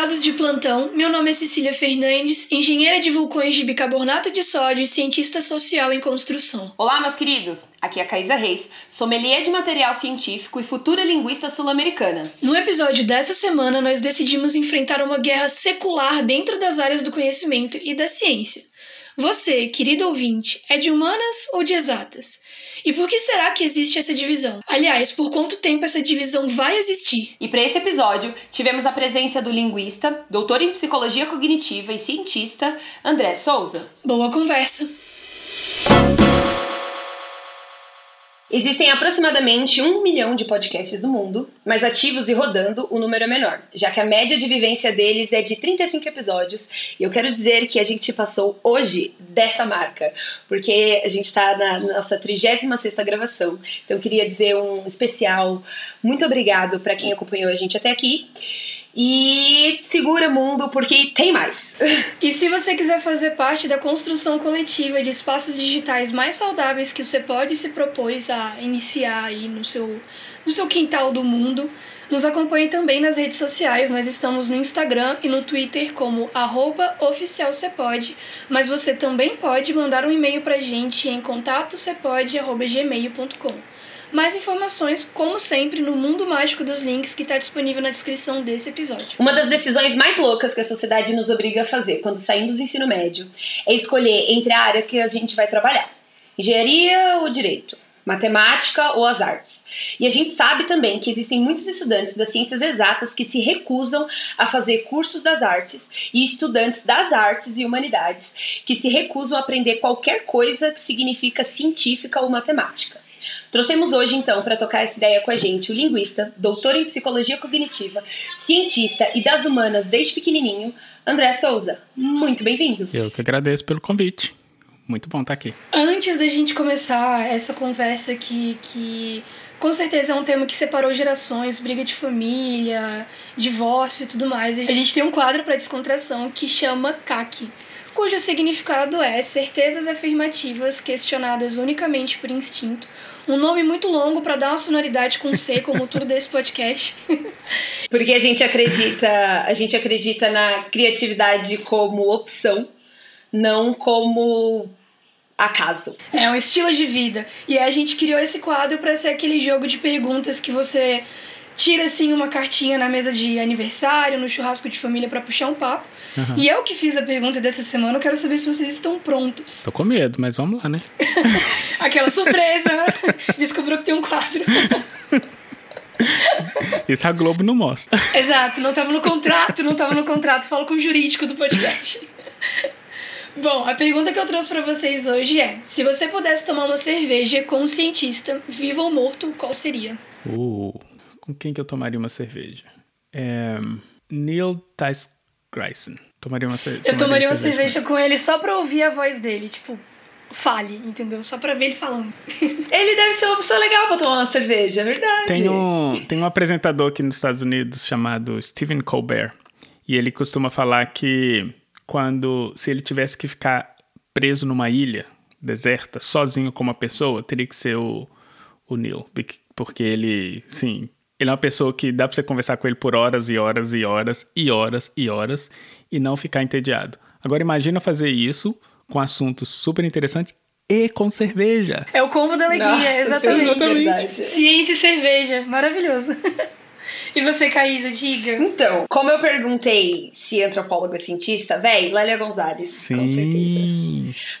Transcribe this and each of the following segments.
Olá, curiosos de plantão. Meu nome é Cecília Fernandes, engenheira de vulcões de bicarbonato de sódio e cientista social em construção. Olá, meus queridos. Aqui é a Caísa Reis, sommelier de material científico e futura linguista sul-americana. No episódio dessa semana, nós decidimos enfrentar uma guerra secular dentro das áreas do conhecimento e da ciência. Você, querido ouvinte, é de humanas ou de exatas? E por que será que existe essa divisão? Aliás, por quanto tempo essa divisão vai existir? E para esse episódio, tivemos a presença do linguista, doutor em psicologia cognitiva e cientista André Souza. Boa conversa! Existem aproximadamente um milhão de podcasts no mundo, mas ativos e rodando o número é menor, já que a média de vivência deles é de 35 episódios. E eu quero dizer que a gente passou hoje dessa marca, porque a gente está na nossa 36 gravação. Então eu queria dizer um especial muito obrigado para quem acompanhou a gente até aqui. E segura mundo, porque tem mais. E se você quiser fazer parte da construção coletiva de espaços digitais mais saudáveis que você pode se propôs a iniciar aí no seu, no seu quintal do mundo, nos acompanhe também nas redes sociais. Nós estamos no Instagram e no Twitter como oficialcepode, mas você também pode mandar um e-mail pra gente em contatocepode.gmail.com. Mais informações, como sempre, no mundo mágico dos links que está disponível na descrição desse episódio. Uma das decisões mais loucas que a sociedade nos obriga a fazer quando saímos do ensino médio é escolher entre a área que a gente vai trabalhar: engenharia ou direito, matemática ou as artes. E a gente sabe também que existem muitos estudantes das ciências exatas que se recusam a fazer cursos das artes e estudantes das artes e humanidades que se recusam a aprender qualquer coisa que significa científica ou matemática. Trouxemos hoje, então, para tocar essa ideia com a gente, o linguista, doutor em psicologia cognitiva, cientista e das humanas desde pequenininho, André Souza. Muito bem-vindo. Eu que agradeço pelo convite. Muito bom estar aqui. Antes da gente começar essa conversa aqui, que com certeza é um tema que separou gerações, briga de família, divórcio e tudo mais. A gente tem um quadro para descontração que chama CAC, cujo significado é certezas afirmativas questionadas unicamente por instinto. Um nome muito longo para dar uma sonoridade com C, como tudo desse podcast. Porque a gente acredita, a gente acredita na criatividade como opção, não como acaso. É um estilo de vida. E a gente criou esse quadro para ser aquele jogo de perguntas que você tira assim uma cartinha na mesa de aniversário, no churrasco de família para puxar um papo. Uhum. E eu que fiz a pergunta dessa semana, eu quero saber se vocês estão prontos. Tô com medo, mas vamos lá, né? Aquela surpresa! Descobriu que tem um quadro. Isso a Globo não mostra. Exato, não tava no contrato, não tava no contrato. Fala com o jurídico do podcast. Bom, a pergunta que eu trouxe para vocês hoje é: se você pudesse tomar uma cerveja com um cientista, vivo ou morto, qual seria? Uh, com quem que eu tomaria uma cerveja? É, Neil Tyson Grayson. Tomaria uma, tomaria eu tomaria uma cerveja, cerveja com ele só pra ouvir a voz dele, tipo, fale, entendeu? Só pra ver ele falando. Ele deve ser uma pessoa legal pra tomar uma cerveja, é verdade. Tem um, tem um apresentador aqui nos Estados Unidos chamado Stephen Colbert. E ele costuma falar que quando, se ele tivesse que ficar preso numa ilha deserta, sozinho com uma pessoa, teria que ser o, o Neil. Porque ele, sim, ele é uma pessoa que dá pra você conversar com ele por horas e horas e horas e horas e horas e não ficar entediado. Agora imagina fazer isso com assuntos super interessantes e com cerveja. É o combo da alegria, Nossa, exatamente. exatamente. Ciência e cerveja, maravilhoso. E você, Caísa, diga. Então, como eu perguntei se antropólogo é cientista, véi, Lélia Gonzalez. Sim. Com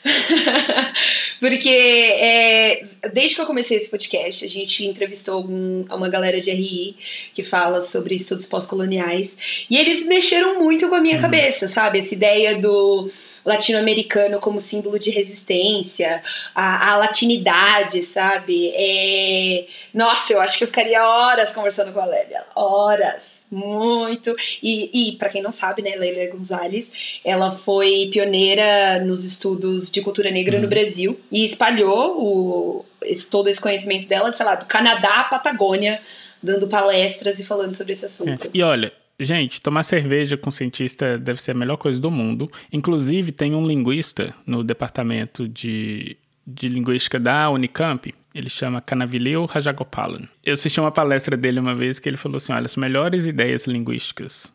certeza. Porque é, desde que eu comecei esse podcast, a gente entrevistou um, uma galera de RI que fala sobre estudos pós-coloniais. E eles mexeram muito com a minha uhum. cabeça, sabe? Essa ideia do latino-americano como símbolo de resistência, a, a latinidade, sabe? É... Nossa, eu acho que eu ficaria horas conversando com a Lélia. Horas. Muito. E, e para quem não sabe, né, Leila Gonzalez, ela foi pioneira nos estudos de cultura negra no uhum. Brasil e espalhou o, esse, todo esse conhecimento dela, sei lá, do Canadá à Patagônia, dando palestras e falando sobre esse assunto. É. E olha, Gente, tomar cerveja com cientista deve ser a melhor coisa do mundo. Inclusive, tem um linguista no departamento de, de linguística da Unicamp, ele chama Canavileu Rajagopalan. Eu assisti uma palestra dele uma vez que ele falou assim: olha, as melhores ideias linguísticas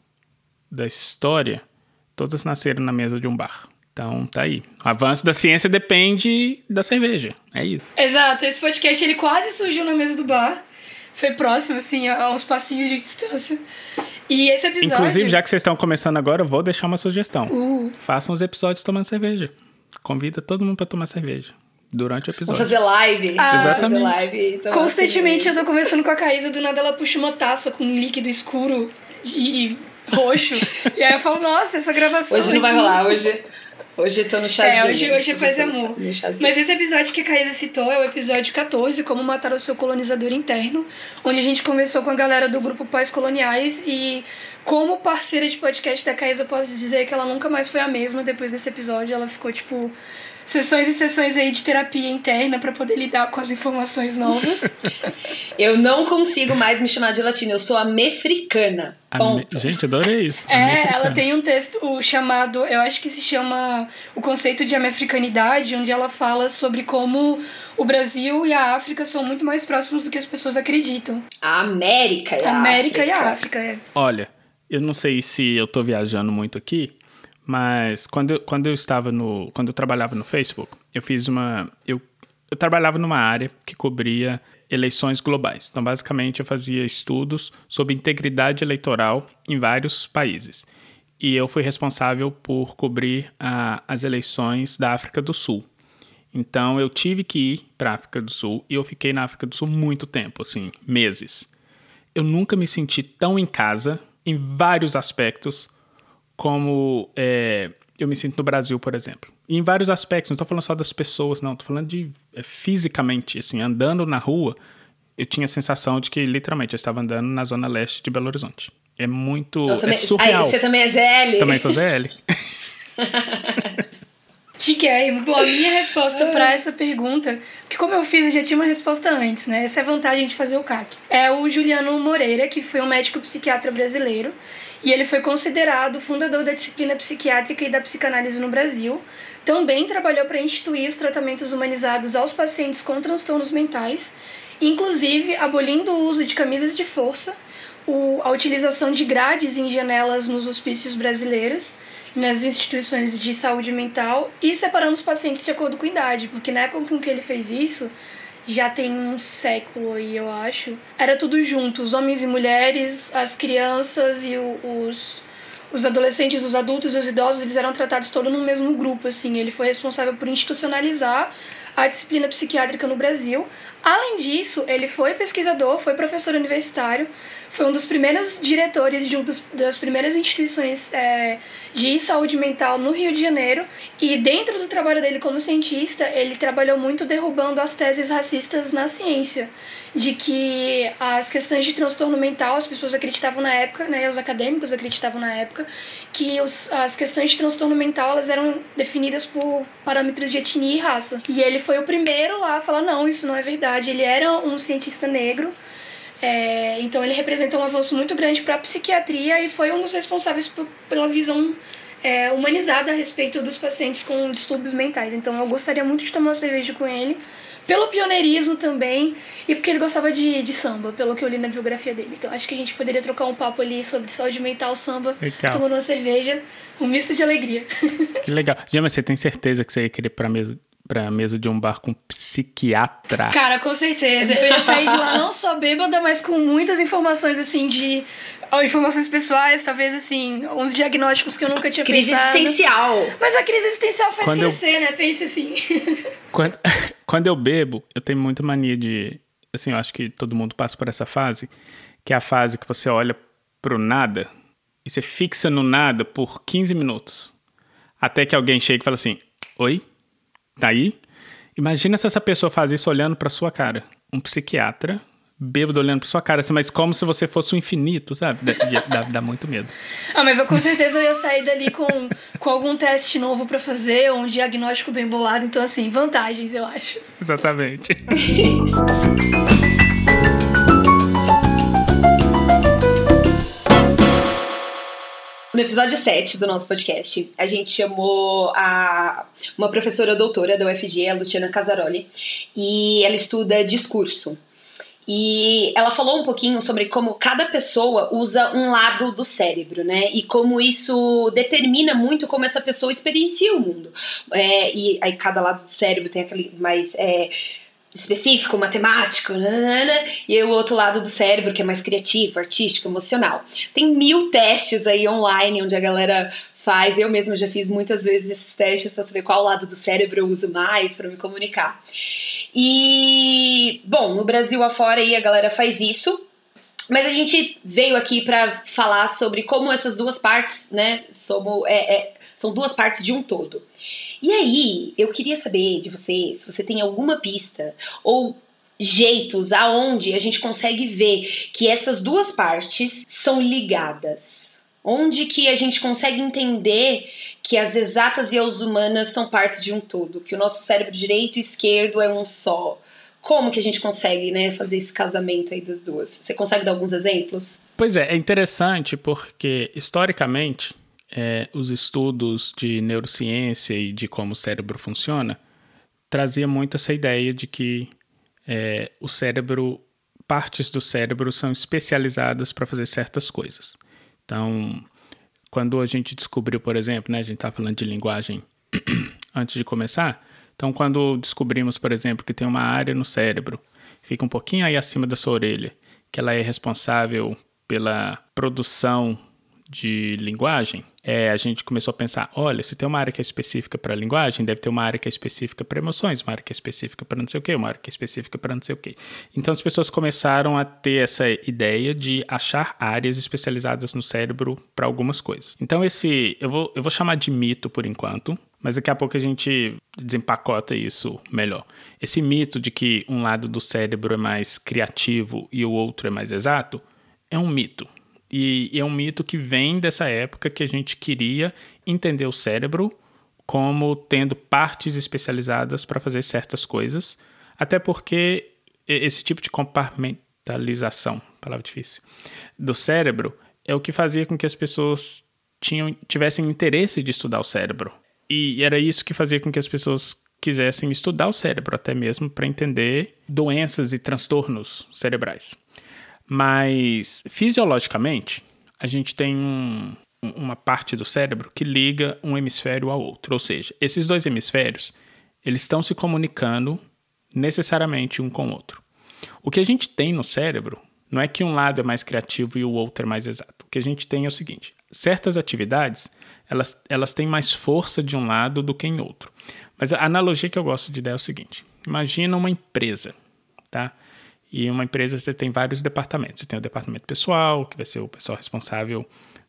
da história, todas nasceram na mesa de um bar. Então, tá aí. O avanço da ciência depende da cerveja. É isso. Exato. Esse podcast ele quase surgiu na mesa do bar. Foi próximo, assim, a uns passinhos de distância. E esse episódio. Inclusive, já que vocês estão começando agora, eu vou deixar uma sugestão. Uh. Façam os episódios tomando cerveja. Convida todo mundo para tomar cerveja. Durante o episódio. Vamos fazer live. Ah, Exatamente. Fazer live tomar Constantemente cerveja. eu tô conversando com a Caísa, do nada ela puxa uma taça com um líquido escuro e roxo. e aí eu falo, nossa, essa gravação. Hoje não vai aqui- rolar, hoje, hoje eu tô no chazinho. É, hoje, hoje é tô amor. Mas esse episódio que a Caísa citou é o episódio 14, Como Matar o Seu Colonizador Interno, onde a gente conversou com a galera do grupo Pós-Coloniais e como parceira de podcast da Caísa, eu posso dizer que ela nunca mais foi a mesma depois desse episódio. Ela ficou, tipo, sessões e sessões aí de terapia interna pra poder lidar com as informações novas. Eu não consigo mais me chamar de latina, eu sou a mefricana. A Ponto. me- Gente, adorei isso. É, Americana. ela tem um texto o chamado, eu acho que se chama o conceito de americanidade, onde ela fala sobre como o Brasil e a África são muito mais próximos do que as pessoas acreditam. A América e a A América África. e a África, é. Olha, eu não sei se eu tô viajando muito aqui, mas quando quando eu estava no. Quando eu trabalhava no Facebook, eu fiz uma. Eu, eu trabalhava numa área que cobria eleições globais. Então, basicamente, eu fazia estudos sobre integridade eleitoral em vários países. E eu fui responsável por cobrir a, as eleições da África do Sul. Então, eu tive que ir para a África do Sul e eu fiquei na África do Sul muito tempo, assim, meses eu nunca me senti tão em casa em vários aspectos como é, eu me sinto no Brasil, por exemplo. E em vários aspectos, não estou falando só das pessoas, não, estou falando de é, fisicamente, assim, andando na rua, eu tinha a sensação de que literalmente eu estava andando na zona leste de Belo Horizonte. É muito. Eu é também- surreal. Aí, você também é ZL? Também sou ZL. Chiquérrimo. Bom, a minha resposta pra essa pergunta, que como eu fiz, eu já tinha uma resposta antes, né? Essa é a vantagem de fazer o CAC. É o Juliano Moreira, que foi um médico psiquiatra brasileiro, e ele foi considerado fundador da disciplina psiquiátrica e da psicanálise no Brasil. Também trabalhou para instituir os tratamentos humanizados aos pacientes com transtornos mentais, inclusive abolindo o uso de camisas de força, a utilização de grades em janelas nos hospícios brasileiros, nas instituições de saúde mental e separando os pacientes de acordo com a idade, porque na época com que ele fez isso, já tem um século aí, eu acho, era tudo junto, os homens e mulheres, as crianças e o- os os adolescentes, os adultos e os idosos, eles eram tratados todos no mesmo grupo, assim. Ele foi responsável por institucionalizar a disciplina psiquiátrica no Brasil. Além disso, ele foi pesquisador, foi professor universitário, foi um dos primeiros diretores de uma das primeiras instituições é, de saúde mental no Rio de Janeiro. E dentro do trabalho dele como cientista, ele trabalhou muito derrubando as teses racistas na ciência, de que as questões de transtorno mental, as pessoas acreditavam na época, né, os acadêmicos acreditavam na época, que os, as questões de transtorno mental elas eram definidas por parâmetros de etnia e raça. E ele foi o primeiro lá a falar: não, isso não é verdade. Ele era um cientista negro. É, então ele representou um avanço muito grande para a psiquiatria e foi um dos responsáveis pela visão é, humanizada a respeito dos pacientes com distúrbios mentais. Então eu gostaria muito de tomar uma cerveja com ele, pelo pioneirismo também, e porque ele gostava de, de samba, pelo que eu li na biografia dele. Então acho que a gente poderia trocar um papo ali sobre saúde mental, samba, Legal. tomando uma cerveja, um misto de alegria. Que legal. Gema, você tem certeza que você ia querer ir pra mesa, pra mesa de um bar com psiquiatra? Cara, com certeza. Eu ia sair de lá não só bêbada, mas com muitas informações, assim, de. Informações pessoais, talvez, assim, uns diagnósticos que eu nunca tinha Crise pensado. existencial. Mas a crise existencial faz Quando eu- crescer, né? Pense assim. Quando, quando eu bebo, eu tenho muita mania de. Assim, eu acho que todo mundo passa por essa fase, que é a fase que você olha pro nada e você fixa no nada por 15 minutos. Até que alguém chega e fala assim: Oi? Tá aí? Imagina se essa pessoa faz isso olhando pra sua cara. Um psiquiatra, bêbado olhando pra sua cara, assim, mas como se você fosse o infinito, sabe? Dá, dá, dá muito medo. ah, mas eu com certeza eu ia sair dali com, com algum teste novo pra fazer, ou um diagnóstico bem bolado. Então, assim, vantagens, eu acho. Exatamente. No episódio 7 do nosso podcast, a gente chamou a uma professora doutora da UFG, a Luciana Casaroli, e ela estuda discurso. E ela falou um pouquinho sobre como cada pessoa usa um lado do cérebro, né? E como isso determina muito como essa pessoa experiencia o mundo. É, e aí cada lado do cérebro tem aquele mais. É, específico, matemático, nanana, e o outro lado do cérebro que é mais criativo, artístico, emocional. Tem mil testes aí online onde a galera faz. Eu mesma já fiz muitas vezes esses testes para saber qual lado do cérebro eu uso mais para me comunicar. E, bom, no Brasil afora aí a galera faz isso. Mas a gente veio aqui para falar sobre como essas duas partes, né, somos, é, é, são duas partes de um todo. E aí, eu queria saber de você se você tem alguma pista ou jeitos aonde a gente consegue ver que essas duas partes são ligadas Onde que a gente consegue entender que as exatas e as humanas são partes de um todo, que o nosso cérebro direito e esquerdo é um só. Como que a gente consegue, né, fazer esse casamento aí das duas? Você consegue dar alguns exemplos? Pois é, é interessante porque historicamente é, os estudos de neurociência e de como o cérebro funciona trazia muito essa ideia de que é, o cérebro, partes do cérebro são especializadas para fazer certas coisas. Então, quando a gente descobriu, por exemplo, né, a gente estava falando de linguagem antes de começar, então quando descobrimos, por exemplo, que tem uma área no cérebro, fica um pouquinho aí acima da sua orelha, que ela é responsável pela produção de linguagem, é, a gente começou a pensar: olha, se tem uma área que é específica para linguagem, deve ter uma área que é específica para emoções, uma área que é específica para não sei o quê, uma área que é específica para não sei o quê. Então as pessoas começaram a ter essa ideia de achar áreas especializadas no cérebro para algumas coisas. Então esse, eu vou, eu vou chamar de mito por enquanto, mas daqui a pouco a gente desempacota isso melhor. Esse mito de que um lado do cérebro é mais criativo e o outro é mais exato é um mito. E, e é um mito que vem dessa época que a gente queria entender o cérebro como tendo partes especializadas para fazer certas coisas, até porque esse tipo de compartimentalização, palavra difícil, do cérebro é o que fazia com que as pessoas tinham, tivessem interesse de estudar o cérebro. E era isso que fazia com que as pessoas quisessem estudar o cérebro, até mesmo para entender doenças e transtornos cerebrais. Mas fisiologicamente, a gente tem um, uma parte do cérebro que liga um hemisfério ao outro, ou seja, esses dois hemisférios eles estão se comunicando necessariamente um com o outro. O que a gente tem no cérebro não é que um lado é mais criativo e o outro é mais exato. O que a gente tem é o seguinte: certas atividades elas, elas têm mais força de um lado do que em outro. Mas a analogia que eu gosto de dar é o seguinte: imagina uma empresa, tá? E uma empresa você tem vários departamentos. Você tem o departamento pessoal, que vai ser o pessoal responsável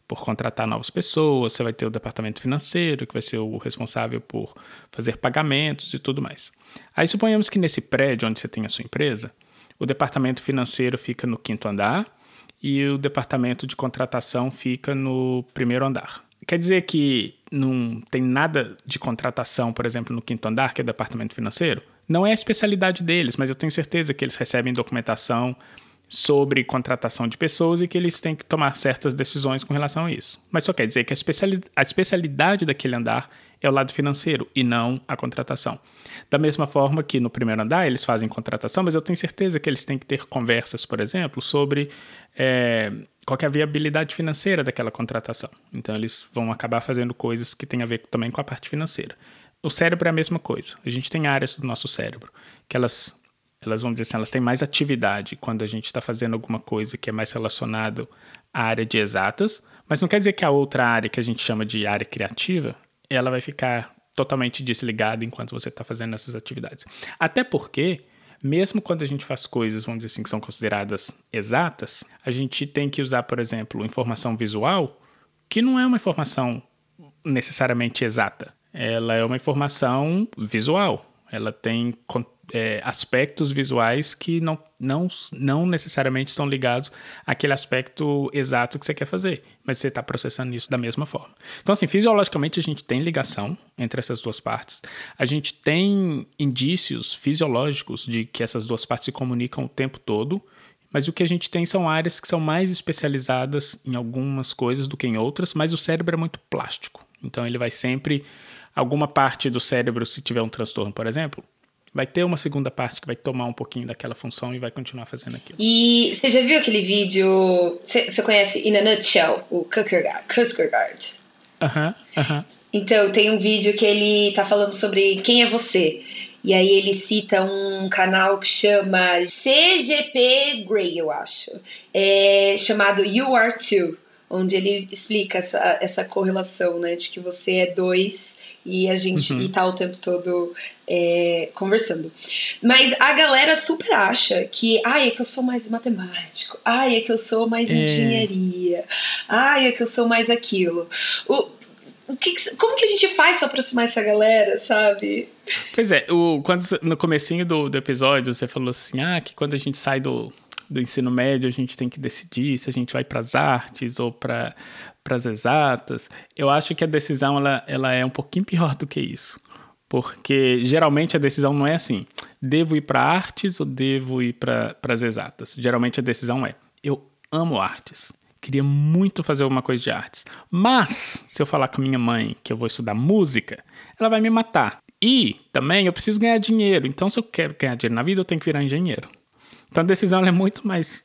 por contratar novas pessoas, você vai ter o departamento financeiro, que vai ser o responsável por fazer pagamentos e tudo mais. Aí suponhamos que nesse prédio onde você tem a sua empresa, o departamento financeiro fica no quinto andar e o departamento de contratação fica no primeiro andar. Quer dizer que não tem nada de contratação, por exemplo, no quinto andar, que é o departamento financeiro? Não é a especialidade deles, mas eu tenho certeza que eles recebem documentação sobre contratação de pessoas e que eles têm que tomar certas decisões com relação a isso. Mas só quer dizer que a, a especialidade daquele andar é o lado financeiro e não a contratação. Da mesma forma que no primeiro andar eles fazem contratação, mas eu tenho certeza que eles têm que ter conversas, por exemplo, sobre é, qual é a viabilidade financeira daquela contratação. Então eles vão acabar fazendo coisas que têm a ver também com a parte financeira. O cérebro é a mesma coisa. A gente tem áreas do nosso cérebro que elas, elas vão dizer assim, elas têm mais atividade quando a gente está fazendo alguma coisa que é mais relacionado à área de exatas, mas não quer dizer que a outra área que a gente chama de área criativa, ela vai ficar totalmente desligada enquanto você está fazendo essas atividades. Até porque, mesmo quando a gente faz coisas, vamos dizer assim, que são consideradas exatas, a gente tem que usar, por exemplo, informação visual, que não é uma informação necessariamente exata ela é uma informação visual. Ela tem é, aspectos visuais que não, não, não necessariamente estão ligados àquele aspecto exato que você quer fazer, mas você está processando isso da mesma forma. Então, assim, fisiologicamente a gente tem ligação entre essas duas partes. A gente tem indícios fisiológicos de que essas duas partes se comunicam o tempo todo, Mas o que a gente tem são áreas que são mais especializadas em algumas coisas do que em outras, mas o cérebro é muito plástico. Então ele vai sempre. Alguma parte do cérebro, se tiver um transtorno, por exemplo, vai ter uma segunda parte que vai tomar um pouquinho daquela função e vai continuar fazendo aquilo. E você já viu aquele vídeo? Você conhece In a Nutshell, o Kierkegaard? Aham, uh aham. -huh, uh -huh. Então, tem um vídeo que ele tá falando sobre quem é você. E aí ele cita um canal que chama CGP Grey, eu acho. É chamado You Are Two, onde ele explica essa, essa correlação, né? De que você é dois e a gente uhum. e tá o tempo todo é, conversando. Mas a galera super acha que, ai, é que eu sou mais matemático, ai, é que eu sou mais é. engenharia, ai, é que eu sou mais aquilo. O, o que, como que a gente faz para aproximar essa galera, sabe? Pois é, o, quando no comecinho do, do episódio você falou assim, ah, que quando a gente sai do, do ensino médio a gente tem que decidir se a gente vai para as artes ou para para as exatas, eu acho que a decisão ela, ela é um pouquinho pior do que isso. Porque geralmente a decisão não é assim: devo ir para artes ou devo ir para as exatas? Geralmente a decisão é: eu amo artes, queria muito fazer alguma coisa de artes, mas se eu falar com minha mãe que eu vou estudar música, ela vai me matar. E também eu preciso ganhar dinheiro, então se eu quero ganhar dinheiro na vida, eu tenho que virar engenheiro. Então a decisão é muito mais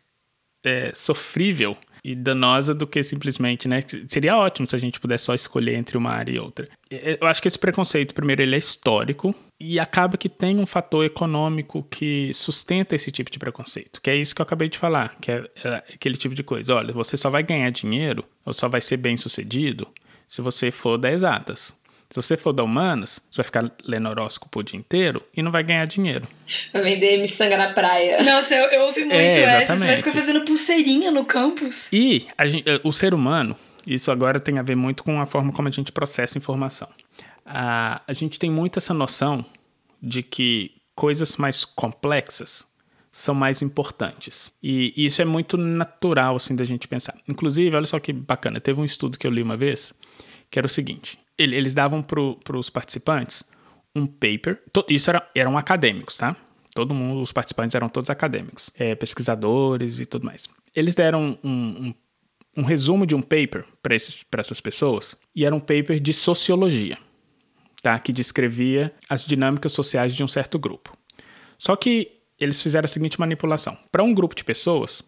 é, sofrível e danosa do que simplesmente, né? Seria ótimo se a gente pudesse só escolher entre uma área e outra. Eu acho que esse preconceito, primeiro, ele é histórico e acaba que tem um fator econômico que sustenta esse tipo de preconceito, que é isso que eu acabei de falar, que é, é aquele tipo de coisa. Olha, você só vai ganhar dinheiro ou só vai ser bem sucedido se você for das exatas. Se você for da Humanas, você vai ficar lendo horóscopo o dia inteiro e não vai ganhar dinheiro. Vai vender miçanga na praia. Nossa, eu, eu ouvi muito é, essa. Você vai ficar fazendo pulseirinha no campus. E gente, eh, o ser humano, isso agora tem a ver muito com a forma como a gente processa informação. A, a gente tem muito essa noção de que coisas mais complexas são mais importantes. E isso é muito natural, assim, da gente pensar. Inclusive, olha só que bacana, teve um estudo que eu li uma vez, que era o seguinte eles davam para os participantes um paper. Isso era, eram acadêmicos, tá? Todo mundo, os participantes eram todos acadêmicos, é, pesquisadores e tudo mais. Eles deram um, um, um resumo de um paper para essas pessoas e era um paper de sociologia, tá? Que descrevia as dinâmicas sociais de um certo grupo. Só que eles fizeram a seguinte manipulação: para um grupo de pessoas,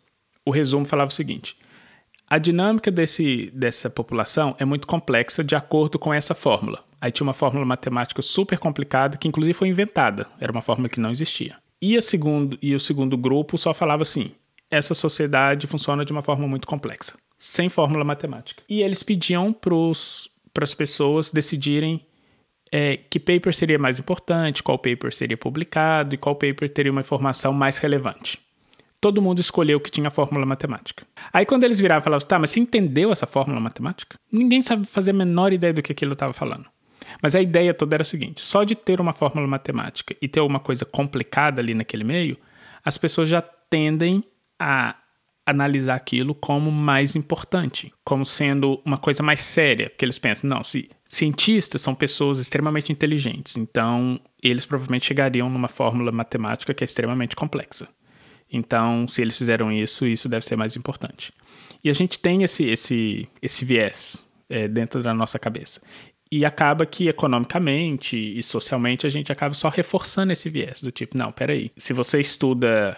o resumo falava o seguinte: a dinâmica desse, dessa população é muito complexa de acordo com essa fórmula. Aí tinha uma fórmula matemática super complicada que inclusive foi inventada, era uma fórmula que não existia. E, a segundo, e o segundo grupo só falava assim: essa sociedade funciona de uma forma muito complexa, sem fórmula matemática. E eles pediam para as pessoas decidirem é, que paper seria mais importante, qual paper seria publicado e qual paper teria uma informação mais relevante todo mundo escolheu que tinha fórmula matemática. Aí quando eles viravam e falavam, tá, mas você entendeu essa fórmula matemática? Ninguém sabe fazer a menor ideia do que aquilo estava falando. Mas a ideia toda era a seguinte: só de ter uma fórmula matemática e ter alguma coisa complicada ali naquele meio, as pessoas já tendem a analisar aquilo como mais importante, como sendo uma coisa mais séria, porque eles pensam, não, se cientistas são pessoas extremamente inteligentes, então eles provavelmente chegariam numa fórmula matemática que é extremamente complexa. Então, se eles fizeram isso, isso deve ser mais importante. E a gente tem esse, esse, esse viés é, dentro da nossa cabeça. E acaba que economicamente e socialmente a gente acaba só reforçando esse viés do tipo, não, peraí, se você estuda,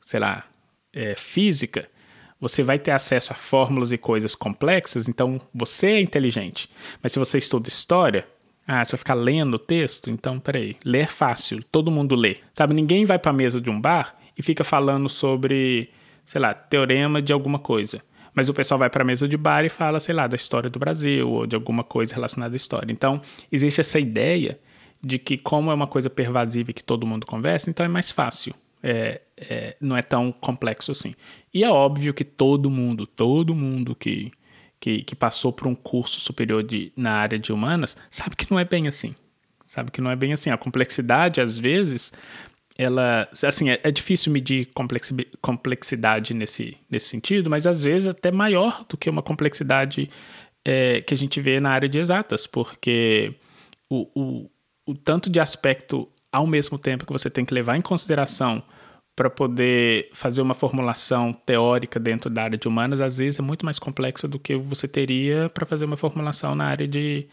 sei lá, é, física, você vai ter acesso a fórmulas e coisas complexas, então você é inteligente. Mas se você estuda história, ah, você vai ficar lendo o texto? Então, peraí, ler fácil, todo mundo lê. Sabe, ninguém vai para a mesa de um bar fica falando sobre, sei lá, teorema de alguma coisa. Mas o pessoal vai para a mesa de bar e fala, sei lá, da história do Brasil ou de alguma coisa relacionada à história. Então, existe essa ideia de que, como é uma coisa pervasiva e que todo mundo conversa, então é mais fácil. É, é, não é tão complexo assim. E é óbvio que todo mundo, todo mundo que, que, que passou por um curso superior de, na área de humanas sabe que não é bem assim. Sabe que não é bem assim. A complexidade, às vezes, ela assim é, é, difícil medir complexidade nesse, nesse sentido, mas às vezes até maior do que uma complexidade é, que a gente vê na área de exatas, porque o, o, o tanto de aspecto ao mesmo tempo que você tem que levar em consideração para poder fazer uma formulação teórica dentro da área de humanas, às vezes é muito mais complexa do que você teria para fazer uma formulação na área de,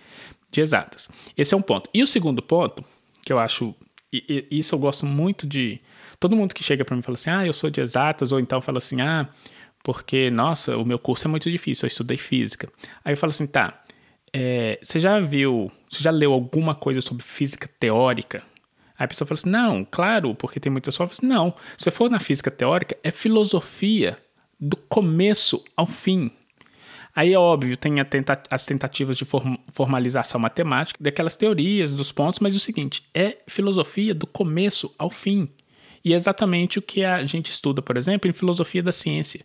de exatas. Esse é um ponto. E o segundo ponto, que eu acho, e, e isso eu gosto muito de. Todo mundo que chega para mim fala assim, ah, eu sou de exatas, ou então fala assim, ah, porque, nossa, o meu curso é muito difícil, eu estudei física. Aí eu falo assim, tá, é, você já viu, você já leu alguma coisa sobre física teórica? Aí a pessoa fala assim: não, claro, porque tem muitas formas. Não, se for na física teórica, é filosofia do começo ao fim. Aí é óbvio, tem tenta as tentativas de form formalização matemática daquelas teorias, dos pontos, mas é o seguinte: é filosofia do começo ao fim. E é exatamente o que a gente estuda, por exemplo, em filosofia da ciência.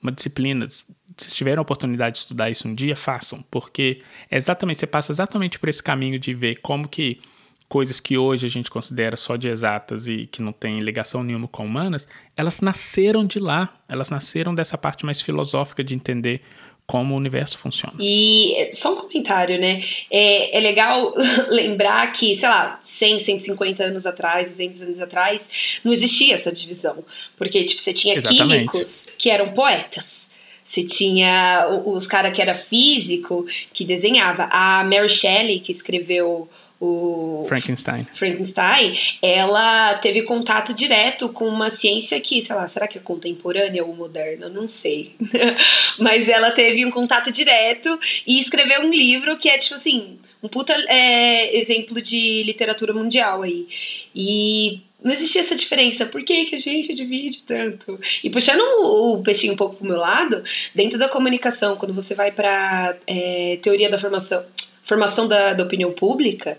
Uma disciplina, se tiverem a oportunidade de estudar isso um dia, façam, porque é exatamente, você passa exatamente por esse caminho de ver como que coisas que hoje a gente considera só de exatas e que não tem ligação nenhuma com humanas, elas nasceram de lá, elas nasceram dessa parte mais filosófica de entender como o universo funciona. E só um comentário, né? É, é legal lembrar que, sei lá, 100, 150 anos atrás, 200 anos atrás, não existia essa divisão. Porque, tipo, você tinha Exatamente. químicos que eram poetas. Você tinha os caras que era físico, que desenhava. A Mary Shelley, que escreveu o Frankenstein. Frankenstein, ela teve contato direto com uma ciência que, sei lá, será que é contemporânea ou moderna? Não sei. Mas ela teve um contato direto e escreveu um livro que é, tipo assim, um puta é, exemplo de literatura mundial aí. E não existia essa diferença. Por que, que a gente divide tanto? E puxando o, o peixinho um pouco pro meu lado, dentro da comunicação, quando você vai para é, teoria da formação formação da, da opinião pública,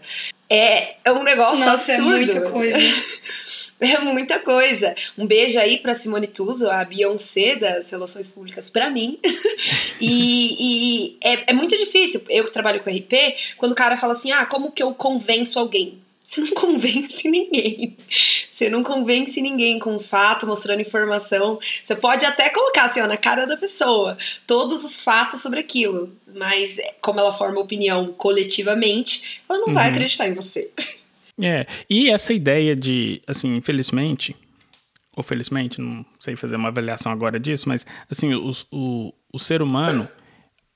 é, é um negócio Nossa, é absurdo. é muita coisa. É muita coisa. Um beijo aí para Simone Tuso, a Beyoncé das relações públicas, para mim. e, e é, é, muito difícil. Eu que trabalho com RP, quando o cara fala assim: ah, como que eu convenço alguém? Você não convence ninguém. Você não convence ninguém com fato, mostrando informação. Você pode até colocar assim, ó, na cara da pessoa todos os fatos sobre aquilo, mas como ela forma opinião coletivamente, ela não uhum. vai acreditar em você. É, e essa ideia de, assim, infelizmente, ou felizmente, não sei fazer uma avaliação agora disso, mas, assim, o, o, o ser humano,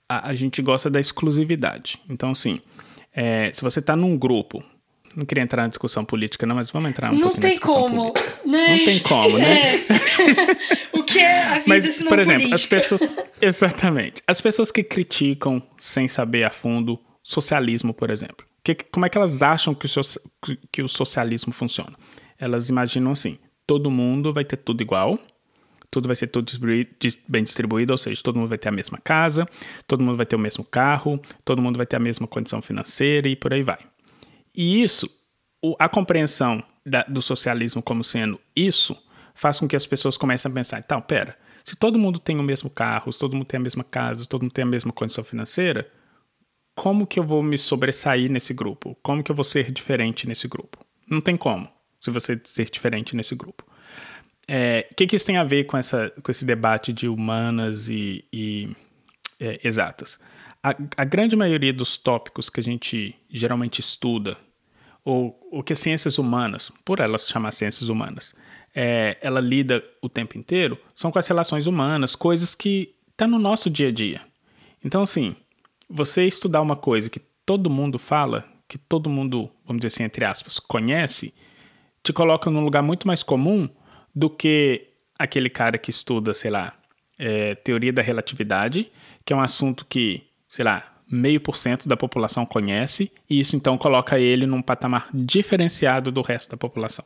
a, a gente gosta da exclusividade. Então, assim, é, se você está num grupo não queria entrar na discussão política, não, mas vamos entrar um não pouquinho na discussão como, política. Né? Não tem como, né? É. o que é a vida Mas, por exemplo, política? as pessoas. Exatamente. As pessoas que criticam sem saber a fundo socialismo, por exemplo. Que, como é que elas acham que o, so, que o socialismo funciona? Elas imaginam assim: todo mundo vai ter tudo igual, tudo vai ser tudo bem distribuído, ou seja, todo mundo vai ter a mesma casa, todo mundo vai ter o mesmo carro, todo mundo vai ter a mesma condição financeira e por aí vai. E isso, a compreensão do socialismo como sendo isso, faz com que as pessoas comecem a pensar: então, pera, se todo mundo tem o mesmo carro, se todo mundo tem a mesma casa, se todo mundo tem a mesma condição financeira, como que eu vou me sobressair nesse grupo? Como que eu vou ser diferente nesse grupo? Não tem como, se você ser diferente nesse grupo. O é, que, que isso tem a ver com, essa, com esse debate de humanas e, e é, exatas? A, a grande maioria dos tópicos que a gente geralmente estuda, ou o que as ciências humanas, por elas chamar ciências humanas, é, ela lida o tempo inteiro, são com as relações humanas, coisas que tá no nosso dia a dia. Então, assim, você estudar uma coisa que todo mundo fala, que todo mundo, vamos dizer assim, entre aspas, conhece, te coloca num lugar muito mais comum do que aquele cara que estuda, sei lá, é, teoria da relatividade, que é um assunto que sei lá, meio por cento da população conhece, e isso então coloca ele num patamar diferenciado do resto da população.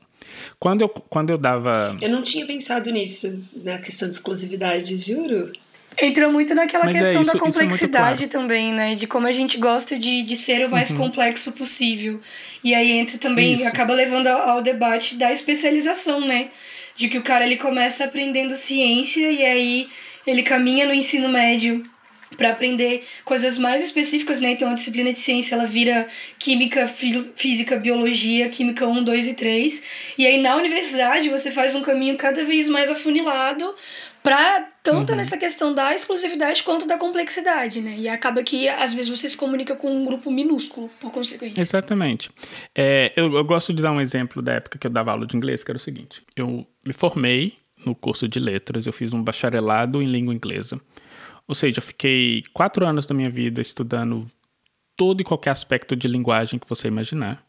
Quando eu, quando eu dava. Eu não tinha pensado nisso, na questão de exclusividade, juro. Entrou muito naquela Mas é, questão é, isso, da complexidade é claro. também, né? De como a gente gosta de, de ser o mais uhum. complexo possível. E aí entra também, isso. acaba levando ao, ao debate da especialização, né? De que o cara ele começa aprendendo ciência e aí ele caminha no ensino médio para aprender coisas mais específicas, né? Então a disciplina de ciência ela vira química, física, biologia, química 1, 2 e 3. E aí na universidade você faz um caminho cada vez mais afunilado Pra tanto uhum. nessa questão da exclusividade quanto da complexidade, né? E acaba que às vezes você se comunica com um grupo minúsculo, por consequência. Exatamente. É, eu, eu gosto de dar um exemplo da época que eu dava aula de inglês, que era o seguinte: eu me formei no curso de letras, eu fiz um bacharelado em língua inglesa. Ou seja, eu fiquei quatro anos da minha vida estudando todo e qualquer aspecto de linguagem que você imaginar.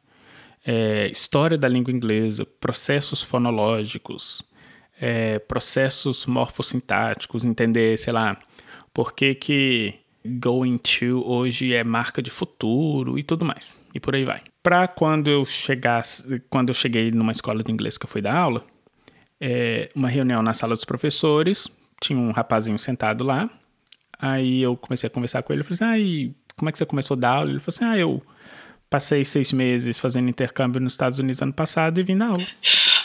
É, história da língua inglesa, processos fonológicos, é, processos morfossintáticos, entender, sei lá, por que que going to hoje é marca de futuro e tudo mais. E por aí vai. Para quando eu chegasse, quando eu cheguei numa escola de inglês que eu fui dar aula, é, uma reunião na sala dos professores, tinha um rapazinho sentado lá. Aí eu comecei a conversar com ele, eu falei assim: "Ah, e como é que você começou a dar aula?" Ele falou assim: "Ah, eu Passei seis meses fazendo intercâmbio nos Estados Unidos ano passado e vim dar aula.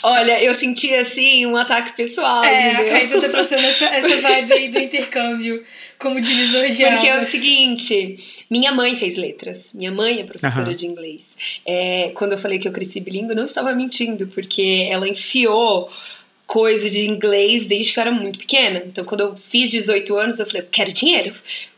Olha, eu senti assim um ataque pessoal. É, entendeu? a Caísa tá passando essa, essa vibe aí do intercâmbio como divisor de Porque é o seguinte, minha mãe fez letras. Minha mãe é professora uhum. de inglês. É, quando eu falei que eu cresci bilíngue, eu não estava mentindo, porque ela enfiou coisa de inglês desde que eu era muito pequena. Então, quando eu fiz 18 anos, eu falei, eu quero dinheiro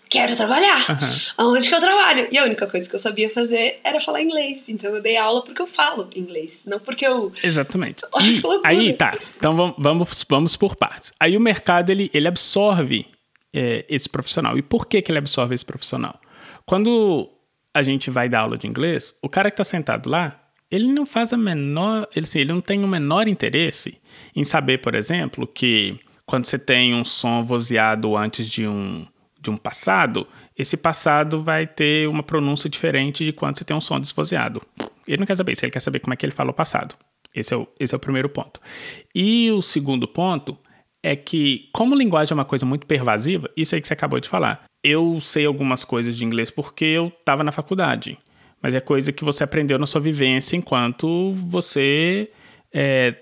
quero trabalhar. Uhum. Aonde que eu trabalho? E a única coisa que eu sabia fazer era falar inglês. Então eu dei aula porque eu falo inglês, não porque eu. Exatamente. E aí, tá. Então vamos, vamos por partes. Aí o mercado ele, ele absorve é, esse profissional. E por que, que ele absorve esse profissional? Quando a gente vai dar aula de inglês, o cara que está sentado lá, ele não faz a menor. Ele, assim, ele não tem o menor interesse em saber, por exemplo, que quando você tem um som vozeado antes de um de um passado, esse passado vai ter uma pronúncia diferente de quando você tem um som desvozeado. Ele não quer saber isso, ele quer saber como é que ele fala o passado. Esse é o, esse é o primeiro ponto. E o segundo ponto é que, como linguagem é uma coisa muito pervasiva, isso aí que você acabou de falar. Eu sei algumas coisas de inglês porque eu estava na faculdade, mas é coisa que você aprendeu na sua vivência enquanto você é,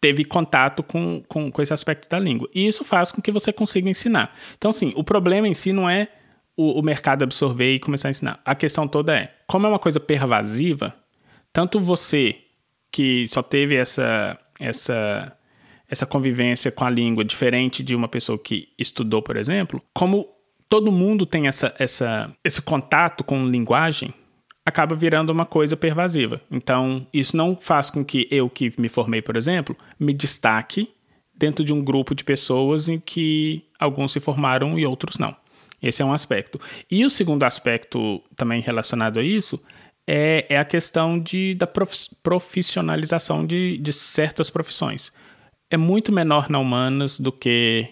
teve contato com, com, com esse aspecto da língua. E isso faz com que você consiga ensinar. Então, sim, o problema em si não é o, o mercado absorver e começar a ensinar. A questão toda é, como é uma coisa pervasiva, tanto você que só teve essa, essa, essa convivência com a língua diferente de uma pessoa que estudou, por exemplo, como todo mundo tem essa, essa, esse contato com linguagem, acaba virando uma coisa pervasiva. Então, isso não faz com que eu, que me formei, por exemplo, me destaque dentro de um grupo de pessoas em que alguns se formaram e outros não. Esse é um aspecto. E o segundo aspecto também relacionado a isso é, é a questão de, da profissionalização de, de certas profissões. É muito menor na humanas do que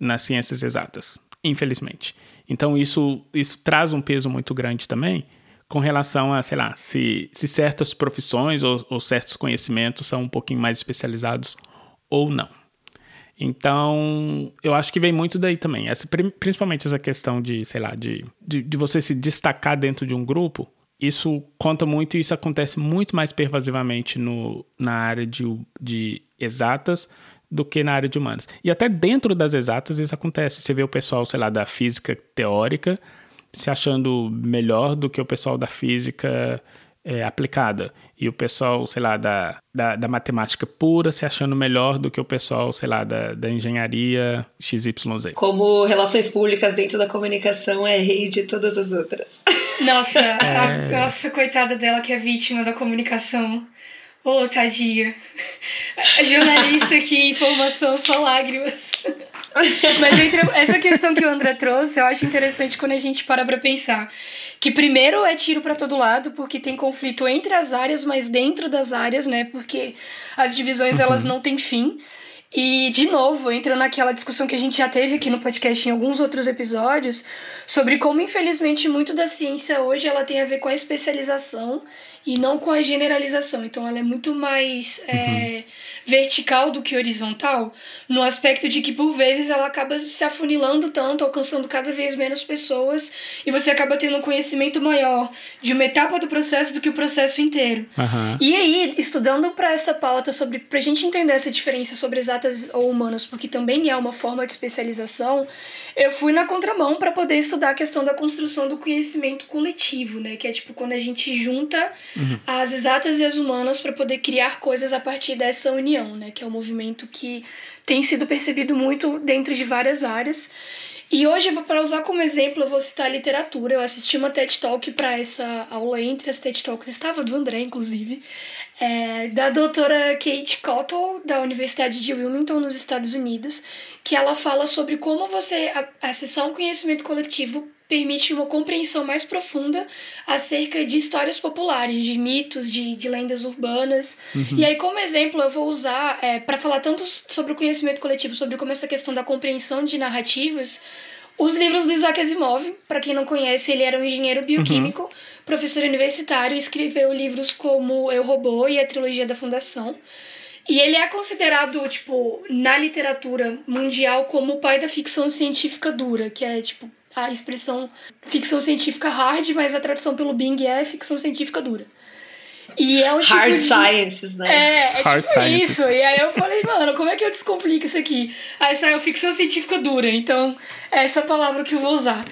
nas ciências exatas, infelizmente. Então isso, isso traz um peso muito grande também, com relação a, sei lá, se, se certas profissões ou, ou certos conhecimentos são um pouquinho mais especializados ou não. Então, eu acho que vem muito daí também. Essa, principalmente essa questão de, sei lá, de, de, de, você se destacar dentro de um grupo. Isso conta muito e isso acontece muito mais pervasivamente no, na área de, de exatas do que na área de humanas. E até dentro das exatas isso acontece. Você vê o pessoal, sei lá, da física teórica se achando melhor do que o pessoal da física é, aplicada. E o pessoal, sei lá, da, da, da, matemática pura se achando melhor do que o pessoal, sei lá, da, da engenharia XYZ. Como relações públicas dentro da comunicação é rei de todas as outras. Nossa, é... a, nossa, coitada dela que é vítima da comunicação. Ô, oh, tadinha. Jornalista aqui, informação, só lágrimas. Mas entre essa questão que o André trouxe, eu acho interessante quando a gente para pra pensar. Que primeiro é tiro para todo lado, porque tem conflito entre as áreas, mas dentro das áreas, né? Porque as divisões elas uhum. não têm fim. E, de novo, entra naquela discussão que a gente já teve aqui no podcast em alguns outros episódios, sobre como, infelizmente, muito da ciência hoje ela tem a ver com a especialização e não com a generalização. Então, ela é muito mais é, uhum. é, vertical do que horizontal, no aspecto de que, por vezes, ela acaba se afunilando tanto, alcançando cada vez menos pessoas, e você acaba tendo um conhecimento maior de uma etapa do processo do que o processo inteiro. Uhum. E aí, estudando para essa pauta, sobre a gente entender essa diferença sobre as exatas ou humanas, porque também é uma forma de especialização, eu fui na contramão para poder estudar a questão da construção do conhecimento coletivo, né? Que é tipo quando a gente junta uhum. as exatas e as humanas para poder criar coisas a partir dessa união, né? Que é um movimento que tem sido percebido muito dentro de várias áreas. E hoje, para usar como exemplo, eu vou citar a literatura. Eu assisti uma TED Talk para essa aula entre as TED Talks, estava do André, inclusive, é, da doutora Kate Cottle, da Universidade de Wilmington, nos Estados Unidos, que ela fala sobre como você acessar um conhecimento coletivo permite uma compreensão mais profunda acerca de histórias populares, de mitos, de, de lendas urbanas. Uhum. E aí, como exemplo, eu vou usar é, para falar tanto sobre o conhecimento coletivo, sobre como essa questão da compreensão de narrativas, os livros do Isaac Asimov. Para quem não conhece, ele era um engenheiro bioquímico, uhum. Professor universitário, escreveu livros como Eu Robô e a Trilogia da Fundação. E ele é considerado, tipo, na literatura mundial como o pai da ficção científica dura, que é, tipo, a expressão ficção científica hard, mas a tradução pelo Bing é ficção científica dura. E é um tipo Hard de... sciences, né? É, é hard tipo sciences. isso. E aí eu falei, mano, como é que eu descomplico isso aqui? Aí saiu ficção científica dura, então é essa palavra que eu vou usar.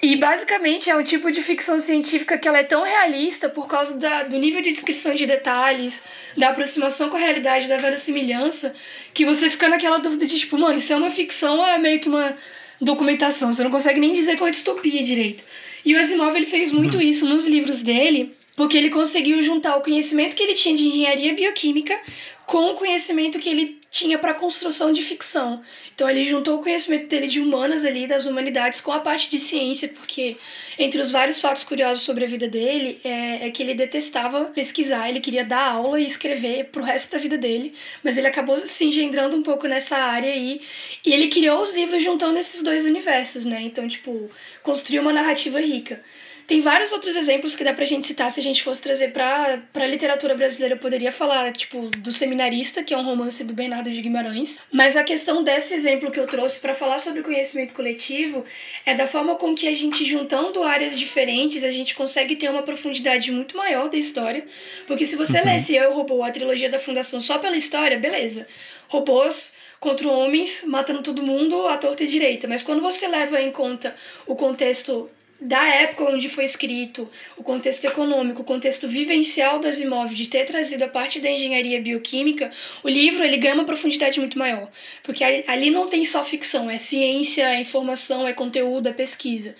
E basicamente é um tipo de ficção científica que ela é tão realista por causa da, do nível de descrição de detalhes, da aproximação com a realidade, da verossimilhança, que você fica naquela dúvida de tipo, mano, isso é uma ficção ou é meio que uma documentação, você não consegue nem dizer com a distopia direito. E o Asimov ele fez muito uhum. isso nos livros dele, porque ele conseguiu juntar o conhecimento que ele tinha de engenharia bioquímica com o conhecimento que ele tinha para construção de ficção. Então ele juntou o conhecimento dele de humanas ali, das humanidades, com a parte de ciência, porque entre os vários fatos curiosos sobre a vida dele é, é que ele detestava pesquisar, ele queria dar aula e escrever pro resto da vida dele, mas ele acabou se engendrando um pouco nessa área aí, e ele criou os livros juntando esses dois universos, né? Então, tipo, construiu uma narrativa rica. Tem vários outros exemplos que dá pra gente citar se a gente fosse trazer pra, pra literatura brasileira. Eu poderia falar, tipo, do Seminarista, que é um romance do Bernardo de Guimarães. Mas a questão desse exemplo que eu trouxe para falar sobre conhecimento coletivo é da forma com que a gente, juntando áreas diferentes, a gente consegue ter uma profundidade muito maior da história. Porque se você uhum. lesse Eu, Robô, a trilogia da Fundação só pela história, beleza. Robôs contra homens, matando todo mundo à torta e direita. Mas quando você leva em conta o contexto da época onde foi escrito, o contexto econômico, o contexto vivencial das imóveis, de ter trazido a parte da engenharia bioquímica, o livro ele ganha uma profundidade muito maior. Porque ali não tem só ficção, é ciência, é informação, é conteúdo, é pesquisa.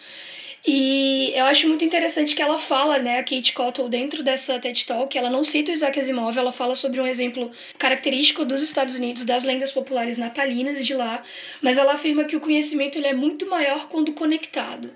E eu acho muito interessante que ela fala, né, a Kate Cottle, dentro dessa TED Talk, ela não cita o Isaac Asimov, ela fala sobre um exemplo característico dos Estados Unidos, das lendas populares natalinas de lá, mas ela afirma que o conhecimento ele é muito maior quando conectado.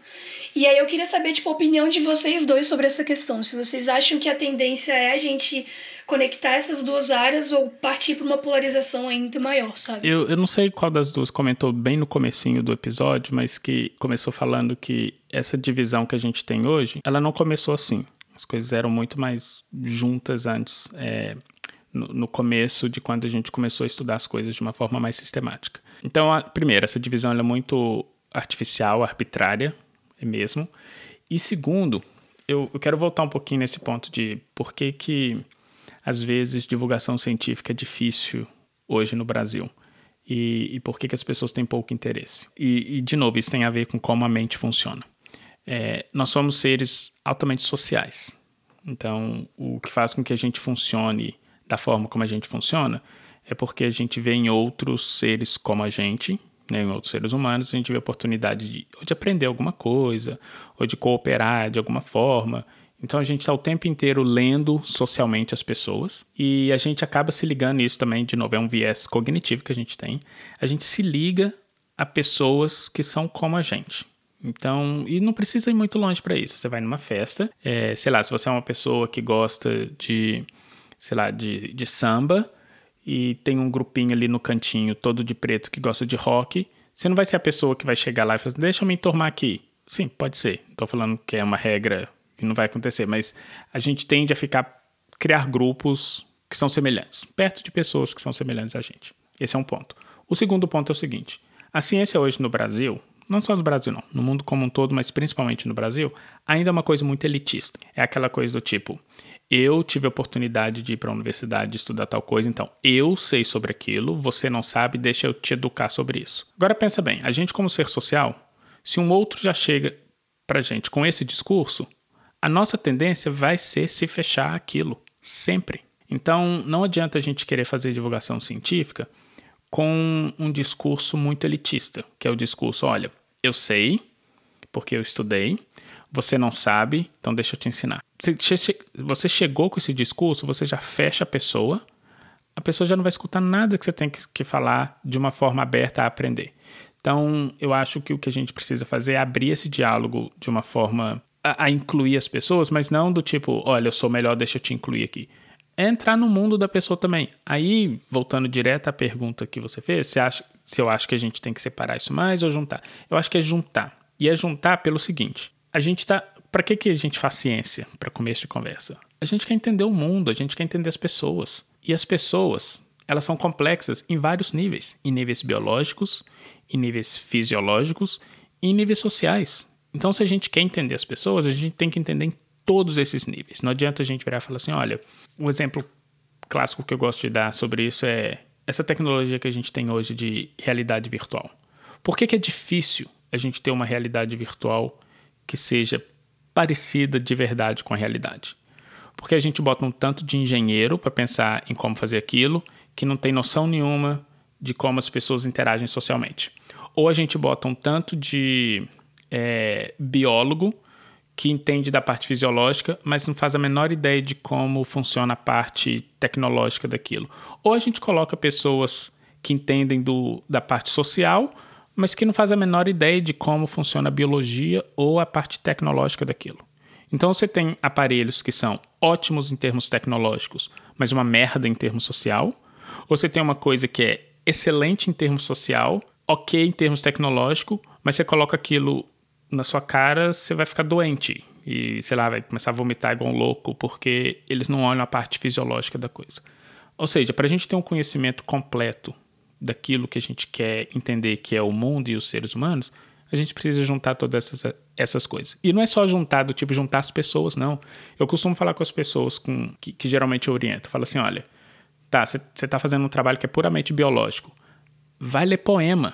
E aí eu queria saber, tipo, a opinião de vocês dois sobre essa questão. Se vocês acham que a tendência é a gente conectar essas duas áreas ou partir para uma polarização ainda maior, sabe? Eu, eu não sei qual das duas comentou bem no comecinho do episódio, mas que começou falando que essa divisão que a gente tem hoje, ela não começou assim. As coisas eram muito mais juntas antes, é, no, no, começo de quando a gente começou a estudar as coisas de uma forma mais sistemática. Então, a, primeiro, essa divisão é muito artificial, arbitrária, mesmo. E segundo, eu, eu quero voltar um pouquinho nesse ponto de por que que às vezes divulgação científica é difícil hoje no Brasil. E, e por que, que as pessoas têm pouco interesse. E, e, de novo, isso tem a ver com como a mente funciona. É, nós somos seres altamente sociais. Então, o que faz com que a gente funcione da forma como a gente funciona é porque a gente vê em outros seres como a gente, né, em outros seres humanos, a gente vê a oportunidade de, de aprender alguma coisa, ou de cooperar de alguma forma. Então a gente está o tempo inteiro lendo socialmente as pessoas e a gente acaba se ligando isso também, de novo, é um viés cognitivo que a gente tem. A gente se liga a pessoas que são como a gente. Então, e não precisa ir muito longe para isso. Você vai numa festa, é, sei lá, se você é uma pessoa que gosta de, sei lá, de, de samba, e tem um grupinho ali no cantinho todo de preto que gosta de rock, você não vai ser a pessoa que vai chegar lá e falar assim, deixa eu me entormar aqui. Sim, pode ser. Estou falando que é uma regra que não vai acontecer, mas a gente tende a ficar criar grupos que são semelhantes, perto de pessoas que são semelhantes a gente. Esse é um ponto. O segundo ponto é o seguinte: a ciência hoje no Brasil, não só no Brasil não, no mundo como um todo, mas principalmente no Brasil, ainda é uma coisa muito elitista. É aquela coisa do tipo, eu tive a oportunidade de ir para a universidade estudar tal coisa, então eu sei sobre aquilo, você não sabe, deixa eu te educar sobre isso. Agora pensa bem, a gente como ser social, se um outro já chega para gente com esse discurso, a nossa tendência vai ser se fechar aquilo, sempre. Então não adianta a gente querer fazer divulgação científica com um discurso muito elitista, que é o discurso, olha, eu sei, porque eu estudei, você não sabe, então deixa eu te ensinar. Se você chegou com esse discurso, você já fecha a pessoa, a pessoa já não vai escutar nada que você tem que falar de uma forma aberta a aprender. Então, eu acho que o que a gente precisa fazer é abrir esse diálogo de uma forma a, a incluir as pessoas, mas não do tipo, olha, eu sou melhor, deixa eu te incluir aqui. É entrar no mundo da pessoa também. Aí, voltando direto à pergunta que você fez, você acha, se eu acho que a gente tem que separar isso mais ou juntar? Eu acho que é juntar. E é juntar pelo seguinte: a gente tá. Para que, que a gente faz ciência para começo de conversa? A gente quer entender o mundo, a gente quer entender as pessoas. E as pessoas, elas são complexas em vários níveis: em níveis biológicos, em níveis fisiológicos e em níveis sociais. Então, se a gente quer entender as pessoas, a gente tem que entender em todos esses níveis. Não adianta a gente virar e falar assim: olha, um exemplo clássico que eu gosto de dar sobre isso é essa tecnologia que a gente tem hoje de realidade virtual. Por que, que é difícil a gente ter uma realidade virtual que seja parecida de verdade com a realidade. Porque a gente bota um tanto de engenheiro para pensar em como fazer aquilo que não tem noção nenhuma de como as pessoas interagem socialmente. Ou a gente bota um tanto de é, biólogo que entende da parte fisiológica, mas não faz a menor ideia de como funciona a parte tecnológica daquilo. Ou a gente coloca pessoas que entendem do, da parte social, mas que não faz a menor ideia de como funciona a biologia ou a parte tecnológica daquilo. Então você tem aparelhos que são ótimos em termos tecnológicos, mas uma merda em termos social, ou você tem uma coisa que é excelente em termos social, ok em termos tecnológico, mas você coloca aquilo na sua cara, você vai ficar doente e, sei lá, vai começar a vomitar igual um louco, porque eles não olham a parte fisiológica da coisa. Ou seja, para a gente ter um conhecimento completo daquilo que a gente quer entender que é o mundo e os seres humanos, a gente precisa juntar todas essas, essas coisas. E não é só juntar do tipo juntar as pessoas, não. Eu costumo falar com as pessoas com, que, que geralmente eu oriento. Falo assim: olha, tá, você está fazendo um trabalho que é puramente biológico. Vai ler poema.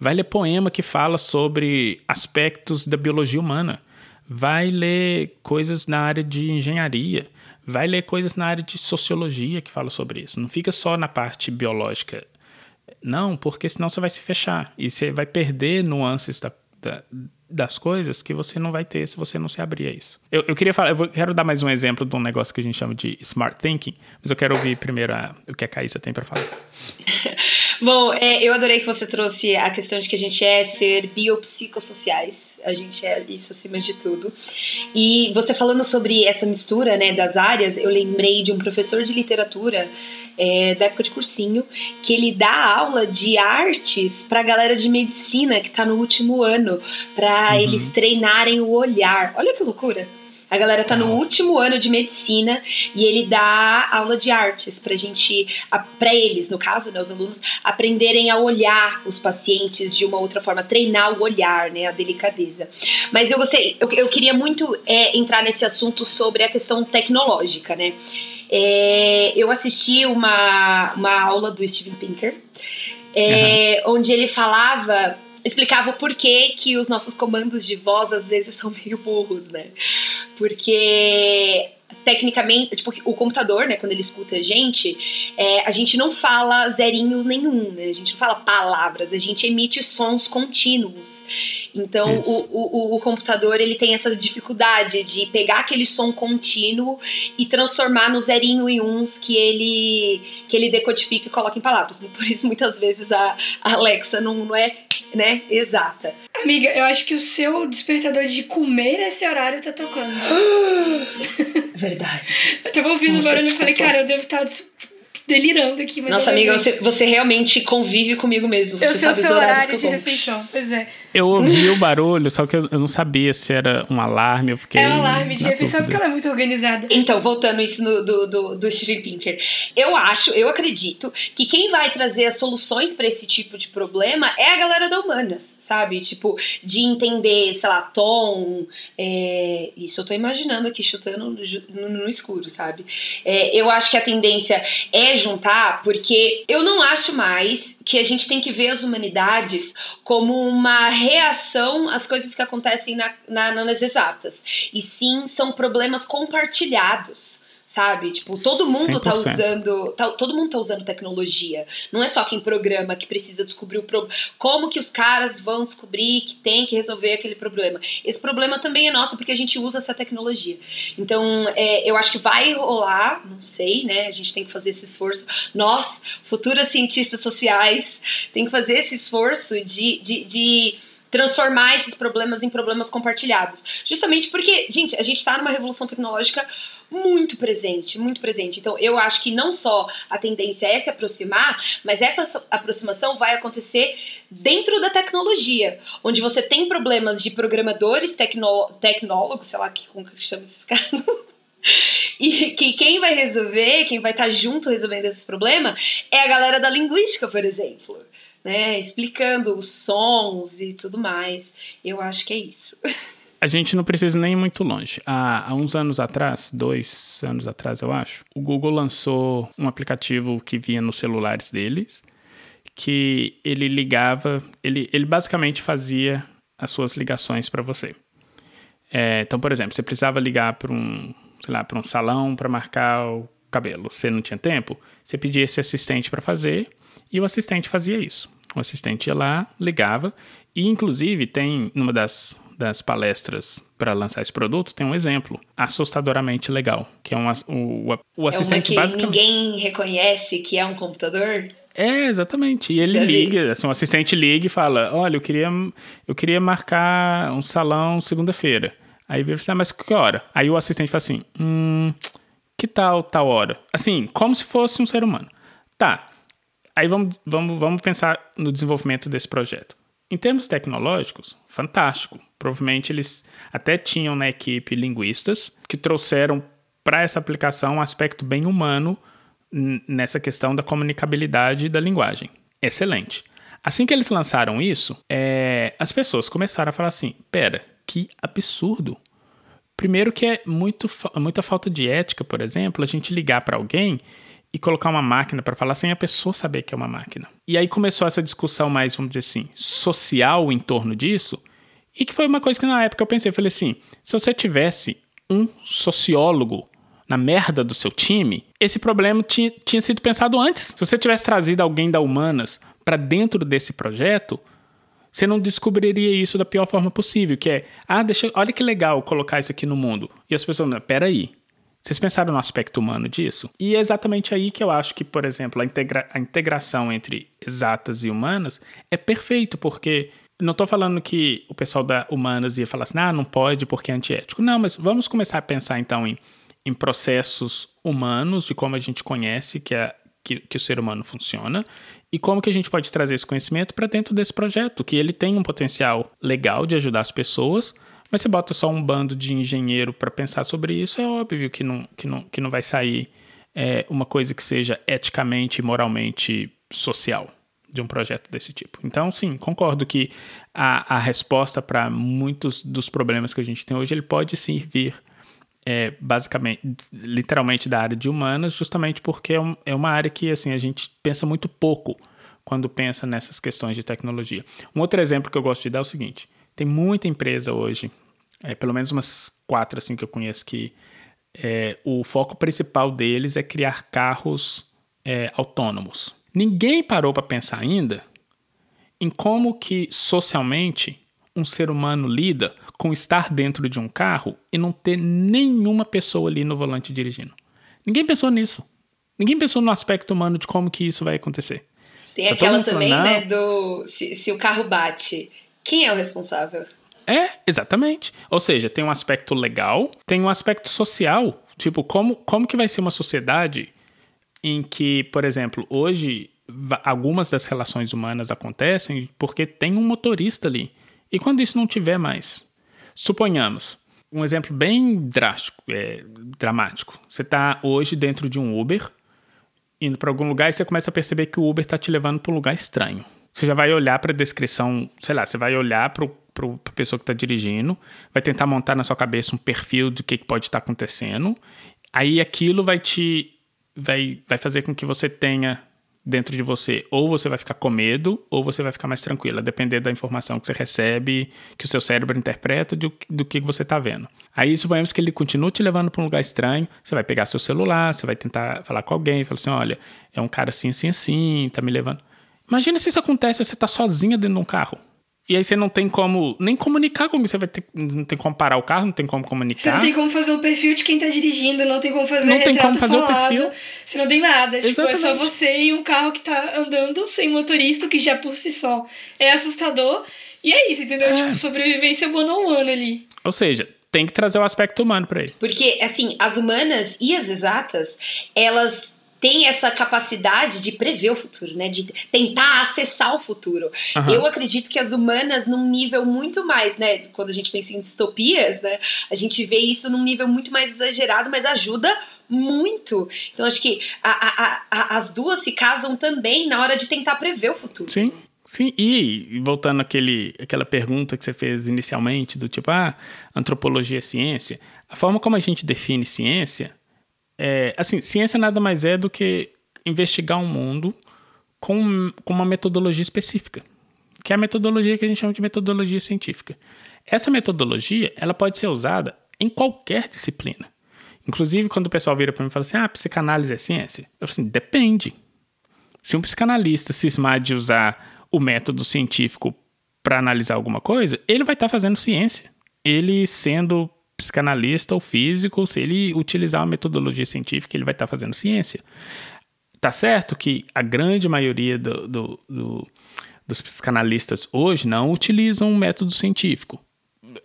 Vai ler poema que fala sobre aspectos da biologia humana. Vai ler coisas na área de engenharia. Vai ler coisas na área de sociologia que fala sobre isso. Não fica só na parte biológica não, porque senão você vai se fechar e você vai perder nuances da, da, das coisas que você não vai ter se você não se abrir a isso. Eu, eu queria falar, eu quero dar mais um exemplo de um negócio que a gente chama de smart thinking, mas eu quero ouvir primeiro a, o que a Caísa tem para falar. Bom, é, eu adorei que você trouxe a questão de que a gente é ser biopsicossociais a gente é isso acima de tudo. E você falando sobre essa mistura né, das áreas, eu lembrei de um professor de literatura é, da época de cursinho, que ele dá aula de artes para a galera de medicina que está no último ano, para uhum. eles treinarem o olhar. Olha que loucura! A galera tá no último ano de medicina e ele dá aula de artes pra gente, para eles, no caso, né, os alunos, aprenderem a olhar os pacientes de uma outra forma, treinar o olhar, né, a delicadeza. Mas eu gostei, eu, eu queria muito é, entrar nesse assunto sobre a questão tecnológica, né? É, eu assisti uma, uma aula do Steven Pinker, é, uhum. onde ele falava explicava o porquê que os nossos comandos de voz às vezes são meio burros, né? Porque tecnicamente, tipo, o computador, né, quando ele escuta a gente, é, a gente não fala zerinho nenhum, né? A gente não fala palavras, a gente emite sons contínuos. Então, o, o, o, computador, ele tem essa dificuldade de pegar aquele som contínuo e transformar no zerinho e uns que ele, que ele decodifica e coloca em palavras. Por isso, muitas vezes, a, a Alexa não, não é, né, exata. Amiga, eu acho que o seu despertador de comer esse horário tá tocando. Verdade. Eu tava ouvindo o barulho e falei, cara, eu devo estar tá delirando aqui, mas Nossa, amiga, você, você realmente convive comigo mesmo. Você Eu sei o seu horário que de como. refeição, pois é. Eu ouvi o barulho, só que eu, eu não sabia se era um alarme. Eu fiquei. É um alarme de refeição dúvida. porque ela é muito organizada. Então, voltando isso no- do, do, do Steven Pinker, eu acho, eu acredito que quem vai trazer as soluções pra esse tipo de problema é a galera da humanas, sabe? Tipo, de entender, sei lá, tom. é, isso eu tô imaginando aqui, chutando no, no- no escuro, sabe? É, eu acho que a tendência é juntar, porque eu não acho mais que a gente tem que ver as humanidades como uma reação às coisas que acontecem na, na- nas exatas. E sim, são problemas compartilhados. Sabe? Tipo, todo mundo tá 100%. usando. tá- todo mundo tá usando tecnologia. Não é só quem programa que precisa descobrir o problema. Como que os caras vão descobrir que tem que resolver aquele problema? Esse problema também é nosso porque a gente usa essa tecnologia. Então, é, eu acho que vai rolar, não sei, né? A gente tem que fazer esse esforço. Nós, futuras cientistas sociais, tem que fazer esse esforço de, de, de transformar esses problemas em problemas compartilhados. Justamente porque, gente, a gente está numa revolução tecnológica muito presente, muito presente. Então, eu acho que não só a tendência é se aproximar, mas essa aproximação vai acontecer dentro da tecnologia, onde você tem problemas de programadores, tecno, tecnólogos, sei lá como que chama esses caras. E que quem vai resolver, quem vai estar junto resolvendo esses problemas, é a galera da linguística, por exemplo. Né, explicando os sons e tudo mais. Eu acho que é isso. A gente não precisa nem ir muito longe. Há, há uns anos atrás, dois anos atrás, eu acho, o Google lançou um aplicativo que vinha nos celulares deles, que ele ligava, ele, ele basicamente fazia as suas ligações para você. É, então, por exemplo, você precisava ligar para um, sei lá, para um salão para marcar o cabelo. Você não tinha tempo, você pedia esse assistente para fazer e o assistente fazia isso. O assistente ia lá, ligava e, inclusive, tem numa das, das palestras para lançar esse produto tem um exemplo assustadoramente legal, que é um, o, o, o É uma assistente que basicamente ninguém reconhece que é um computador. é, exatamente. E ele Já vi. liga, assim, o assistente liga e fala: Olha, eu queria, eu queria marcar um salão segunda-feira. Aí vira assim, ah, mas que hora? Aí o assistente fala assim: Hum, que tal tal hora? Assim, como se fosse um ser humano. Tá. Aí vamos, vamos, vamos pensar no desenvolvimento desse projeto. Em termos tecnológicos, fantástico. Provavelmente eles até tinham na equipe linguistas que trouxeram para essa aplicação um aspecto bem humano nessa questão da comunicabilidade da linguagem. Excelente. Assim que eles lançaram isso, é, as pessoas começaram a falar assim: pera, que absurdo. Primeiro que é muito, muita falta de ética, por exemplo, a gente ligar para alguém e colocar uma máquina para falar sem a pessoa saber que é uma máquina. E aí começou essa discussão mais, vamos dizer assim, social em torno disso, e que foi uma coisa que na época eu pensei, eu falei assim, se você tivesse um sociólogo na merda do seu time, esse problema tinha, tinha sido pensado antes. Se você tivesse trazido alguém da Humanas para dentro desse projeto, você não descobriria isso da pior forma possível, que é, ah, deixa, olha que legal colocar isso aqui no mundo. E as pessoas, peraí, vocês pensaram no aspecto humano disso? E é exatamente aí que eu acho que, por exemplo, a, integra a integração entre exatas e humanas é perfeito, porque não estou falando que o pessoal da humanas ia falar assim, ah, não pode porque é antiético. Não, mas vamos começar a pensar então em, em processos humanos, de como a gente conhece que, a, que, que o ser humano funciona, e como que a gente pode trazer esse conhecimento para dentro desse projeto, que ele tem um potencial legal de ajudar as pessoas, mas você bota só um bando de engenheiro para pensar sobre isso, é óbvio que não, que não, que não vai sair é, uma coisa que seja eticamente e moralmente social de um projeto desse tipo. Então, sim, concordo que a, a resposta para muitos dos problemas que a gente tem hoje, ele pode sim vir é, basicamente, literalmente da área de humanas, justamente porque é, um, é uma área que assim, a gente pensa muito pouco quando pensa nessas questões de tecnologia. Um outro exemplo que eu gosto de dar é o seguinte: tem muita empresa hoje, é, pelo menos umas quatro assim que eu conheço, que é, o foco principal deles é criar carros é, autônomos. Ninguém parou para pensar ainda em como que socialmente um ser humano lida com estar dentro de um carro e não ter nenhuma pessoa ali no volante dirigindo. Ninguém pensou nisso. Ninguém pensou no aspecto humano de como que isso vai acontecer. Tem Tá aquela falando, também, "Não." né, do se, se o carro bate, quem é o responsável? É, exatamente. Ou seja, tem um aspecto legal, tem um aspecto social. Tipo, como, como que vai ser uma sociedade em que, por exemplo, hoje algumas das relações humanas acontecem porque tem um motorista ali. E quando isso não tiver mais? Suponhamos, um exemplo bem drástico, é, dramático. Você está hoje dentro de um Uber, indo para algum lugar e você começa a perceber que o Uber está te levando para um lugar estranho. Você já vai olhar para a descrição, sei lá, você vai olhar para a pessoa que está dirigindo, vai tentar montar na sua cabeça um perfil do que, que pode estar tá acontecendo. Aí aquilo vai te vai, vai fazer com que você tenha dentro de você, ou você vai ficar com medo, ou você vai ficar mais tranquila, depender da informação que você recebe, que o seu cérebro interpreta do, do que você está vendo. Aí suponhamos que ele continua te levando para um lugar estranho, você vai pegar seu celular, você vai tentar falar com alguém, falar assim, olha, é um cara assim, assim, assim, tá me levando. Imagina se isso acontece, você tá sozinha dentro de um carro. E aí você não tem como nem comunicar com você vai ter, não tem como parar o carro, não tem como comunicar. Você não tem como fazer o perfil de quem tá dirigindo, não tem como fazer não tem como fazer falado, o perfil. Você não tem nada, tipo, é só você e um carro que tá andando sem motorista, que já por si só é assustador. E é isso, entendeu? É. Tipo, sobrevivência one on one ali. Ou seja, tem que trazer o aspecto humano para ele. Porque, assim, as humanas e as exatas, elas tem essa capacidade de prever o futuro, né? De tentar acessar o futuro. Uhum. Eu acredito que as humanas, num nível muito mais, né? Quando a gente pensa em distopias, né? A gente vê isso num nível muito mais exagerado, mas ajuda muito. Então, acho que a, a, a, as duas se casam também na hora de tentar prever o futuro. Sim. Sim, e voltando àquele, àquela pergunta que você fez inicialmente, do tipo, ah, antropologia é ciência. A forma como a gente define ciência é, assim, ciência nada mais é do que investigar um mundo com, com uma metodologia específica, que é a metodologia que a gente chama de metodologia científica. Essa metodologia ela pode ser usada em qualquer disciplina. Inclusive, quando o pessoal vira para mim e fala assim: ah, psicanálise é ciência? Eu falo assim: depende. Se um psicanalista cismar de usar o método científico para analisar alguma coisa, ele vai estar tá fazendo ciência. Ele sendo psicanalista ou físico, se ele utilizar uma metodologia científica, ele vai estar fazendo ciência. Tá certo que a grande maioria do, do, do, dos psicanalistas hoje não utilizam um método científico.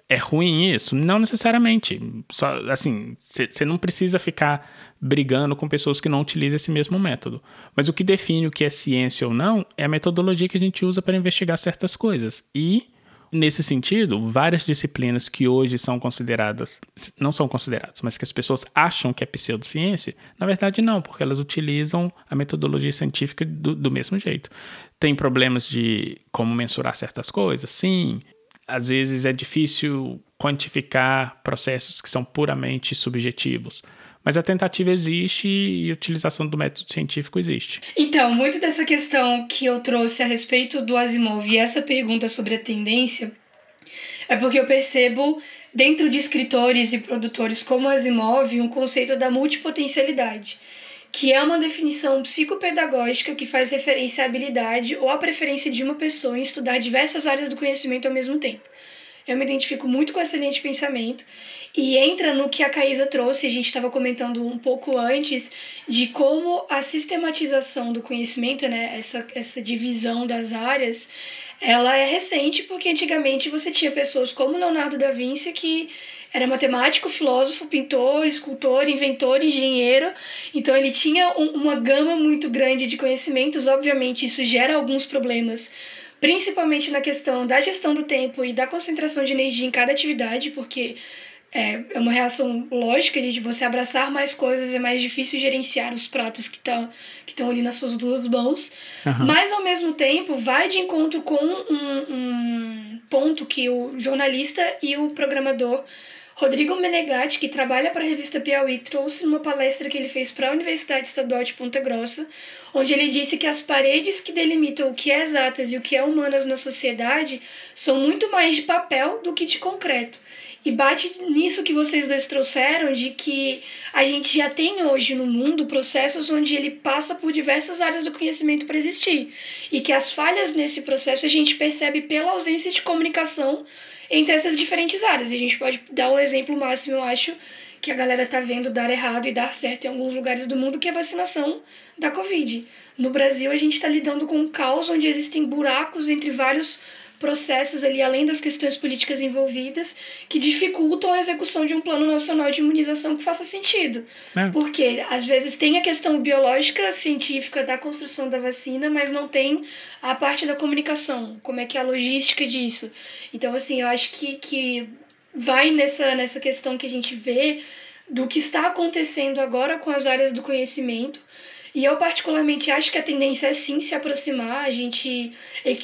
É ruim isso? Não necessariamente. Só, assim, você não precisa ficar brigando com pessoas que não utilizam esse mesmo método. Mas o que define o que é ciência ou não é a metodologia que a gente usa para investigar certas coisas. E Nesse sentido, várias disciplinas que hoje são consideradas, não são consideradas, mas que as pessoas acham que é pseudociência, na verdade não, porque elas utilizam a metodologia científica do, do mesmo jeito. Tem problemas de como mensurar certas coisas, sim. Às vezes é difícil quantificar processos que são puramente subjetivos. Mas a tentativa existe e a utilização do método científico existe. Então, muito dessa questão que eu trouxe a respeito do Asimov e essa pergunta sobre a tendência é porque eu percebo dentro de escritores e produtores como Asimov um conceito da multipotencialidade, que é uma definição psicopedagógica que faz referência à habilidade ou à preferência de uma pessoa em estudar diversas áreas do conhecimento ao mesmo tempo. Eu me identifico muito com essa linha de pensamento e entra no que a Caísa trouxe, a gente estava comentando um pouco antes, de como a sistematização do conhecimento, né, essa, essa divisão das áreas, ela é recente, porque antigamente você tinha pessoas como Leonardo da Vinci, que era matemático, filósofo, pintor, escultor, inventor, engenheiro. Então ele tinha um, uma gama muito grande de conhecimentos. Obviamente, isso gera alguns problemas principalmente na questão da gestão do tempo e da concentração de energia em cada atividade, porque é, é uma reação lógica de você abraçar mais coisas, é mais difícil gerenciar os pratos que estão que ali nas suas duas mãos. Uhum. Mas, ao mesmo tempo, vai de encontro com um, um ponto que o jornalista e o programador Rodrigo Menegatti, que trabalha para a revista Piauí, trouxe numa palestra que ele fez para a Universidade Estadual de Ponta Grossa, onde ele disse que as paredes que delimitam o que é exatas e o que é humanas na sociedade são muito mais de papel do que de concreto. E bate nisso que vocês dois trouxeram, de que a gente já tem hoje no mundo processos onde ele passa por diversas áreas do conhecimento para existir. E que as falhas nesse processo a gente percebe pela ausência de comunicação entre essas diferentes áreas. E a gente pode dar um exemplo máximo, eu acho, que a galera tá vendo dar errado e dar certo em alguns lugares do mundo, que é a vacinação da Covid. No Brasil, a gente está lidando com um caos onde existem buracos entre vários processos ali, além das questões políticas envolvidas, que dificultam a execução de um plano nacional de imunização que faça sentido. É. Porque, às vezes, tem a questão biológica, científica da construção da vacina, mas não tem a parte da comunicação, como é que é a logística disso. Então, assim, eu acho que, que vai nessa, nessa questão que a gente vê do que está acontecendo agora com as áreas do conhecimento, e eu, particularmente, acho que a tendência é sim se aproximar, a gente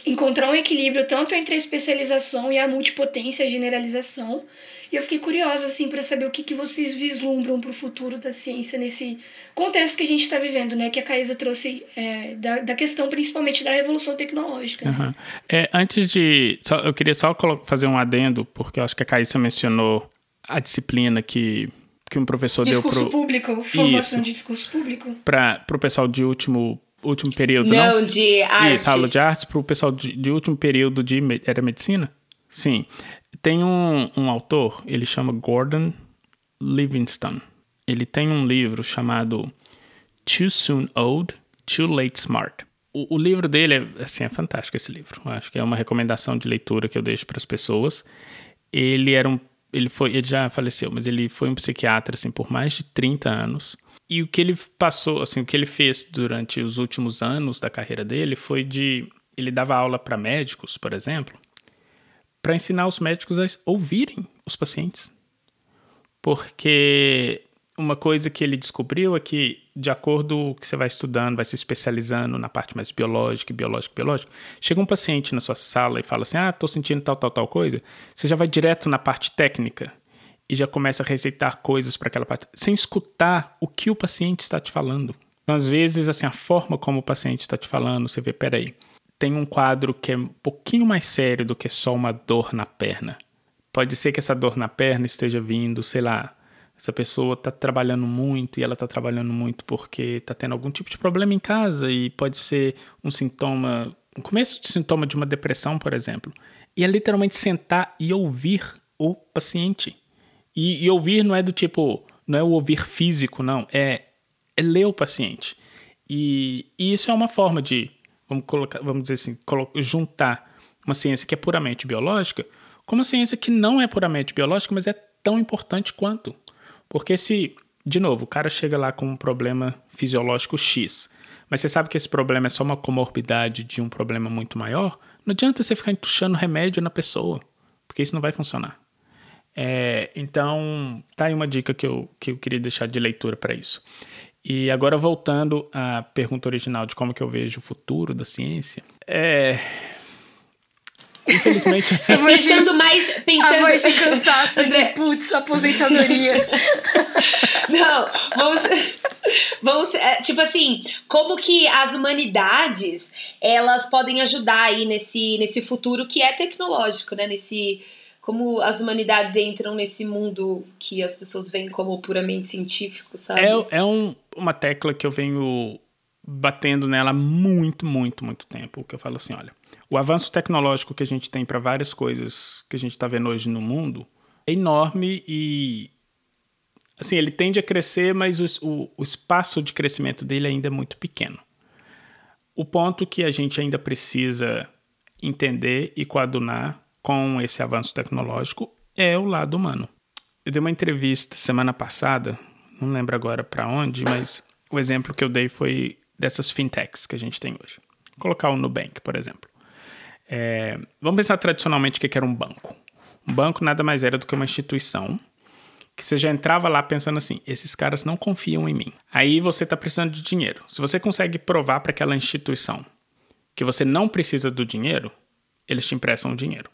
encontrar um equilíbrio tanto entre a especialização e a multipotência, a generalização. E eu fiquei curiosa, assim, para saber o que, que vocês vislumbram para o futuro da ciência nesse contexto que a gente está vivendo, né? Que a Caísa trouxe é, da, da questão, principalmente, da revolução tecnológica. Uhum. É, antes de... Só, eu queria só fazer um adendo, porque eu acho que a Caísa mencionou a disciplina que que um professor discurso deu pro... público, formação Isso. de discurso público. Para o pessoal de último, último período, não? Não, de arte. Isso, aula de artes para o pessoal de, de, último período de... Era medicina? Sim. Tem um, um autor, ele chama Gordon Livingston. Ele tem um livro chamado Too Soon Old, Too Late Smart. O, o, livro dele é, assim, é fantástico esse livro. Eu acho que é uma recomendação de leitura que eu deixo para as pessoas. Ele era um ele foi, ele já faleceu, mas ele foi um psiquiatra assim por mais de 30 anos. E o que ele passou, assim, o que ele fez durante os últimos anos da carreira dele foi de ele dava aula para médicos, por exemplo, para ensinar os médicos a ouvirem os pacientes. Porque uma coisa que ele descobriu é que, de acordo que você vai estudando, vai se especializando na parte mais biológica, biológica, biológica, chega um paciente na sua sala e fala assim: Ah, tô sentindo tal, tal, tal coisa. Você já vai direto na parte técnica e já começa a receitar coisas para aquela parte, sem escutar o que o paciente está te falando. Então, às vezes, assim, a forma como o paciente está te falando, você vê, peraí, tem um quadro que é um pouquinho mais sério do que só uma dor na perna. Pode ser que essa dor na perna esteja vindo, sei lá, essa pessoa está trabalhando muito e ela está trabalhando muito porque está tendo algum tipo de problema em casa e pode ser um sintoma, um começo de sintoma de uma depressão, por exemplo. E é literalmente sentar e ouvir o paciente. E, e ouvir não é do tipo, não é o ouvir físico, não, é, é ler o paciente. E, e isso é uma forma de, vamos, colocar, vamos dizer assim, juntar uma ciência que é puramente biológica com uma ciência que não é puramente biológica, mas é tão importante quanto. Porque se, de novo, o cara chega lá com um problema fisiológico X, mas você sabe que esse problema é só uma comorbidade de um problema muito maior, não adianta você ficar entuchando remédio na pessoa, porque isso não vai funcionar. É, então, tá aí uma dica que eu, que eu queria deixar de leitura para isso. E agora voltando à pergunta original de como que eu vejo o futuro da ciência, é, Infelizmente. pensando mais. Pensando... A voz de cansaço de putz, aposentadoria. Não, vamos. Vamos. É, tipo assim, como que as humanidades elas podem ajudar aí nesse, nesse futuro que é tecnológico, né? Nesse. Como as humanidades entram nesse mundo que as pessoas veem como puramente científico, sabe? É, é um, uma tecla que eu venho batendo nela há muito, muito, muito tempo. Que eu falo assim: olha, o avanço tecnológico que a gente tem para várias coisas que a gente está vendo hoje no mundo é enorme e assim ele tende a crescer, mas o, o, o espaço de crescimento dele ainda é muito pequeno. O ponto que a gente ainda precisa entender e coadunar com esse avanço tecnológico é o lado humano. Eu dei uma entrevista semana passada, não lembro agora para onde, mas o exemplo que eu dei foi dessas fintechs que a gente tem hoje. Vou colocar o Nubank, por exemplo. É, vamos pensar tradicionalmente o que era um banco. Um banco nada mais era do que uma instituição que você já entrava lá pensando assim: esses caras não confiam em mim. Aí você está precisando de dinheiro. Se você consegue provar para aquela instituição que você não precisa do dinheiro, eles te emprestam o dinheiro.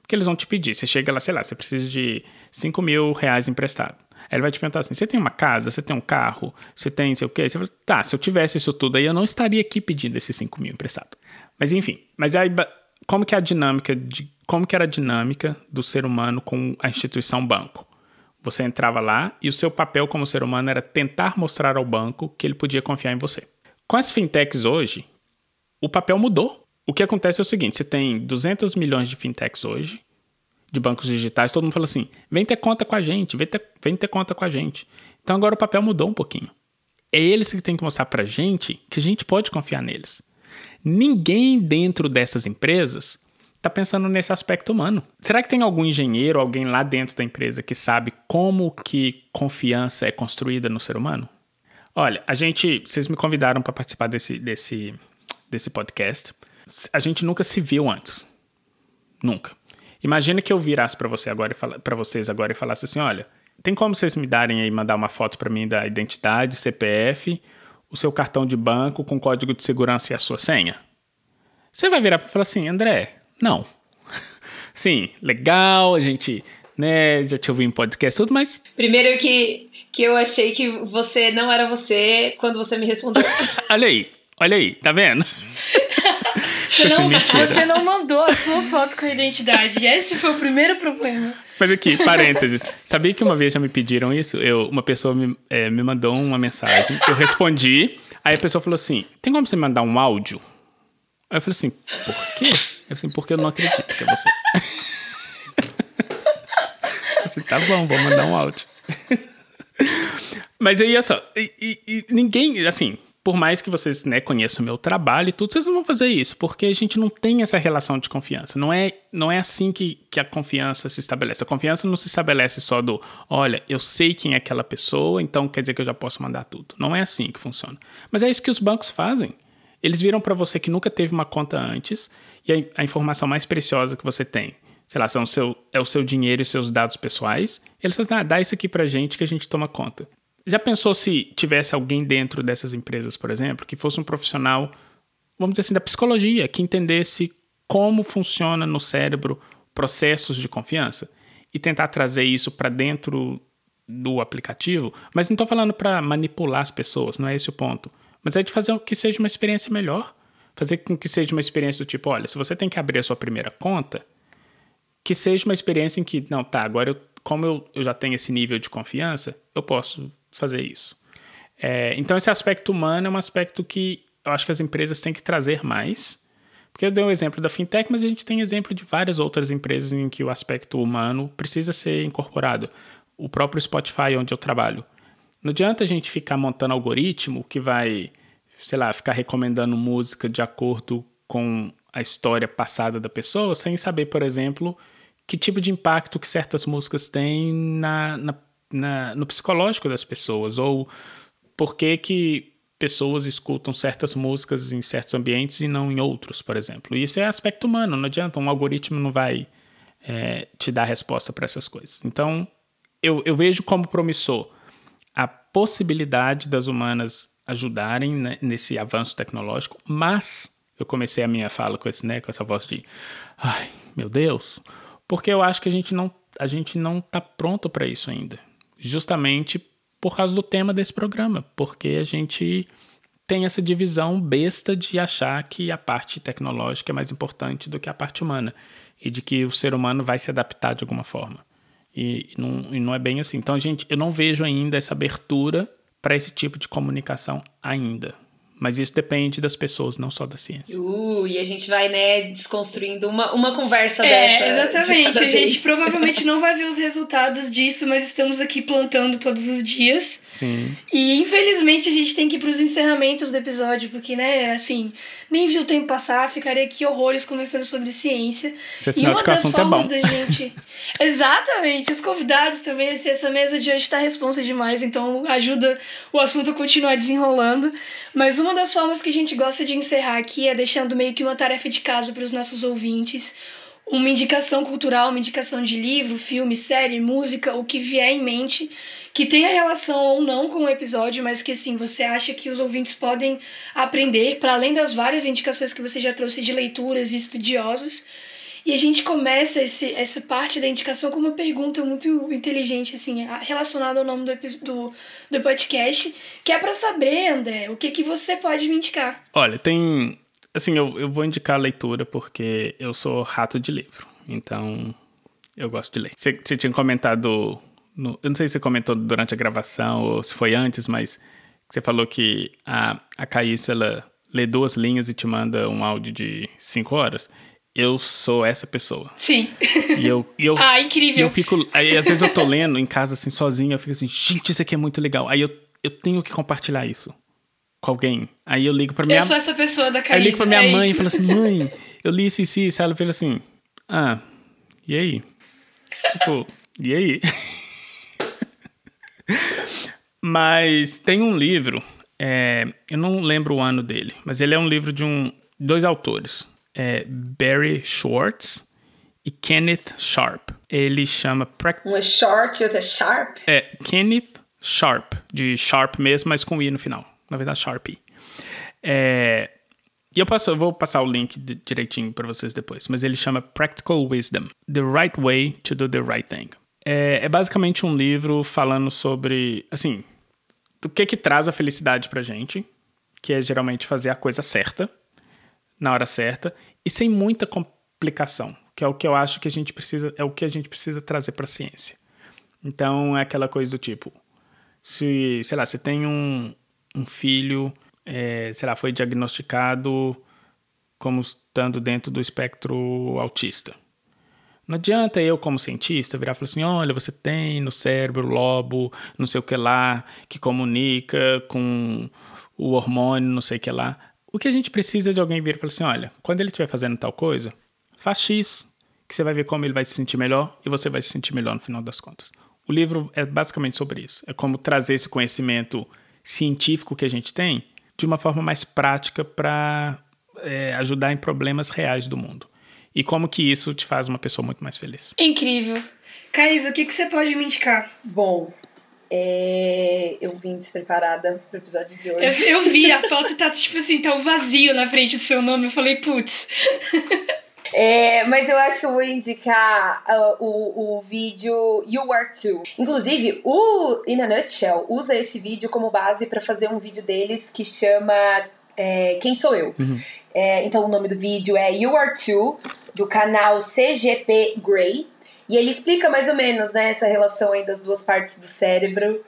Porque eles vão te pedir. Você chega lá, sei lá, você precisa de 5 mil reais emprestado. Aí ele vai te perguntar assim: você tem uma casa, você tem um carro, você tem sei o quê? Você fala, tá, se eu tivesse isso tudo aí, eu não estaria aqui pedindo esses 5 mil emprestado. Mas enfim, mas aí como que é a dinâmica de como que era a dinâmica do ser humano com a instituição banco? Você entrava lá e o seu papel como ser humano era tentar mostrar ao banco que ele podia confiar em você. Com as fintechs hoje, o papel mudou. O que acontece é o seguinte: você tem 200 milhões de fintechs hoje, de bancos digitais, todo mundo fala assim: vem ter conta com a gente, vem ter, vem ter conta com a gente. Então agora o papel mudou um pouquinho. É eles que têm que mostrar pra gente que a gente pode confiar neles. Ninguém dentro dessas empresas está tá pensando nesse aspecto humano. Será que tem algum engenheiro, alguém lá dentro da empresa que sabe como que confiança é construída no ser humano? Olha, a gente, vocês me convidaram para participar desse, desse, desse podcast. A gente nunca se viu antes. Nunca. Imagina que eu virasse para você agora para vocês agora e falasse assim, olha, tem como vocês me darem aí mandar uma foto para mim da identidade, CPF, o seu cartão de banco com código de segurança e a sua senha? Você vai virar para falar assim, André, não. Sim, legal, a gente, né, já te ouvi em podcast tudo, mas primeiro que que eu achei que você não era você quando você me respondeu. olha aí, olha aí, tá vendo? você, não, você não mandou a sua foto com a identidade. Esse foi o primeiro problema. Mas aqui, parênteses. Sabia que uma vez já me pediram isso? Eu, uma pessoa me, é, me mandou uma mensagem, eu respondi, aí a pessoa falou assim: tem como você mandar um áudio? Aí eu falei assim, por quê? Eu falei assim, porque eu não acredito que é você. eu assim, tá bom, vou mandar um áudio. Mas aí, olha só, e, e, e, ninguém, assim, por mais que vocês né, conheçam o meu trabalho e tudo, vocês não vão fazer isso, porque a gente não tem essa relação de confiança. Não é, não é assim que, que a confiança se estabelece. A confiança não se estabelece só do, olha, eu sei quem é aquela pessoa, então quer dizer que eu já posso mandar tudo. Não é assim que funciona. Mas é isso que os bancos fazem. Eles viram para você que nunca teve uma conta antes e a, a informação mais preciosa que você tem sei lá, são seu, é o seu dinheiro e seus dados pessoais. Eles falam, ah, dá isso aqui pra gente que a gente toma conta. Já pensou se tivesse alguém dentro dessas empresas, por exemplo, que fosse um profissional, vamos dizer assim, da psicologia, que entendesse como funciona no cérebro processos de confiança e tentar trazer isso para dentro do aplicativo? Mas não estou falando para manipular as pessoas, não é esse o ponto. Mas é de fazer que seja uma experiência melhor. Fazer com que seja uma experiência do tipo, olha, se você tem que abrir a sua primeira conta, que seja uma experiência em que, não, tá, agora eu, como eu, eu já tenho esse nível de confiança, eu posso fazer isso. É, então, esse aspecto humano é um aspecto que eu acho que as empresas têm que trazer mais. Porque eu dei o um exemplo da fintech, mas a gente tem exemplo de várias outras empresas em que o aspecto humano precisa ser incorporado. O próprio Spotify, onde eu trabalho. Não adianta a gente ficar montando algoritmo que vai, sei lá, ficar recomendando música de acordo com a história passada da pessoa, sem saber, por exemplo, que tipo de impacto que certas músicas têm na, na, na, no psicológico das pessoas, ou por que, que pessoas escutam certas músicas em certos ambientes e não em outros, por exemplo. E isso é aspecto humano, não adianta, um algoritmo não vai é, te dar resposta para essas coisas. Então, eu, eu vejo como promissor a possibilidade das humanas ajudarem né, nesse avanço tecnológico, mas eu comecei a minha fala com esse né, com essa voz de ai, meu Deus, porque eu acho que a gente não a gente não está pronto para isso ainda. Justamente por causa do tema desse programa, porque a gente tem essa divisão besta de achar que a parte tecnológica é mais importante do que a parte humana e de que o ser humano vai se adaptar de alguma forma. E não, e não é bem assim. Então, gente, eu não vejo ainda essa abertura para esse tipo de comunicação ainda. Mas isso depende das pessoas, não só da ciência. Uh, e a gente vai, né, desconstruindo uma, uma conversa é, dessa. Exatamente. A gente provavelmente não vai ver os resultados disso, mas estamos aqui plantando todos os dias. Sim. E infelizmente a gente tem que ir para os encerramentos do episódio, porque, né, assim, nem viu o tempo passar, ficaria aqui horrores conversando sobre ciência. Esse é e uma das é formas é da gente. Exatamente. Os convidados também, essa mesa de hoje está responsa demais, então ajuda o assunto a continuar desenrolando. Mas uma das formas que a gente gosta de encerrar aqui é deixando meio que uma tarefa de casa para os nossos ouvintes. Uma indicação cultural, uma indicação de livro, filme, série, música, o que vier em mente, que tenha relação ou não com o episódio, mas que assim, você acha que os ouvintes podem aprender, para além das várias indicações que você já trouxe de leituras e estudiosos, e a gente começa esse, essa parte da indicação com uma pergunta muito inteligente, assim, relacionada ao nome do, do, do podcast, que é para saber, André, o que, que você pode me indicar. Olha, tem. Assim, eu, eu vou indicar a leitura porque eu sou rato de livro. Então, eu gosto de ler. Você, tinha comentado. No, eu não sei se você comentou durante a gravação ou se foi antes, mas você falou que a, a Caíssa, ela lê duas linhas e te manda um áudio de cinco horas eu sou essa pessoa. Sim. E eu, e eu, ah, incrível. E eu fico. Aí às vezes eu tô lendo em casa assim, sozinho, eu fico assim, gente, isso aqui é muito legal. Aí eu, eu tenho que compartilhar isso com alguém. Aí eu ligo pra minha. Eu sou essa pessoa da Caísa. Aí eu ligo pra minha é mãe isso. e falo assim, mãe, eu li isso e isso. Aí ela fala assim, ah, e aí? tipo, e aí? mas tem um livro, é, eu não lembro o ano dele, mas ele é um livro de um, dois autores, é Barry Schwartz e Kenneth Sharp. Ele chama... Um é short e outro é sharp? É, Kenneth Sharp, de Sharp mesmo, mas com I no final. Na verdade, Sharp. É, e eu, passo, eu vou passar o link de, direitinho para vocês depois, mas ele chama Practical Wisdom: The Right Way to Do the Right Thing. É, é basicamente um livro falando sobre, assim, do que que traz a felicidade pra gente, que é geralmente fazer a coisa certa, na hora certa, e sem muita complicação, que é o que eu acho que a gente precisa, é o que a gente precisa trazer para a ciência. Então é aquela coisa do tipo, se, sei lá, você tem um, um filho, é, sei lá, foi diagnosticado como estando dentro do espectro autista. Não adianta eu, como cientista, virar e falar assim: olha, você tem no cérebro lobo, não sei o que lá, que comunica com o hormônio, não sei o que lá. O que a gente precisa de alguém vir e falar assim: olha, quando ele estiver fazendo tal coisa, faz X, que você vai ver como ele vai se sentir melhor e você vai se sentir melhor no final das contas. O livro é basicamente sobre isso. É como trazer esse conhecimento científico que a gente tem de uma forma mais prática para é, ajudar em problemas reais do mundo. E como que isso te faz uma pessoa muito mais feliz. Incrível. Caís, o que, que você pode me indicar? Bom, é... eu vim despreparada pro episódio de hoje. Eu, eu vi, a pauta tá tipo assim, tá um vazio na frente do seu nome. Eu falei, putz. É, mas eu acho que eu vou indicar uh, o, o vídeo You Are Too. Inclusive, o In a Nutshell usa esse vídeo como base para fazer um vídeo deles que chama é, Quem Sou Eu. Uhum. É, então o nome do vídeo é You Are Too, do canal CGP Grey. E ele explica mais ou menos né, essa relação aí das duas partes do cérebro.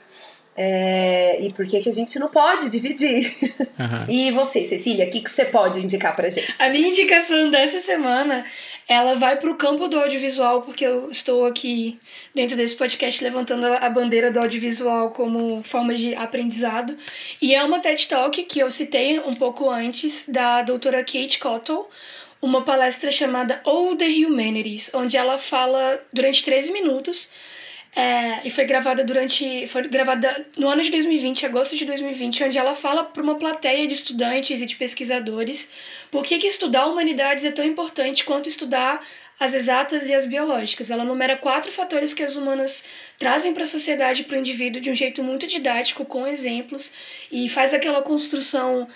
É, e por que, que a gente não pode dividir. Uhum. E você, Cecília, o que, que você pode indicar pra gente? A minha indicação dessa semana, ela vai pro campo do audiovisual, porque eu estou aqui dentro desse podcast levantando a bandeira do audiovisual como forma de aprendizado. E é uma TED Talk que eu citei um pouco antes, da doutora Kate Cottle, uma palestra chamada All the Humanities, onde ela fala durante 13 minutos é, e foi gravada durante. Foi gravada no ano de 2020, agosto de 2020, onde ela fala para uma plateia de estudantes e de pesquisadores por que, que estudar humanidades é tão importante quanto estudar as exatas e as biológicas. Ela numera quatro fatores que as humanas trazem para a sociedade e para o indivíduo de um jeito muito didático, com exemplos, e faz aquela construção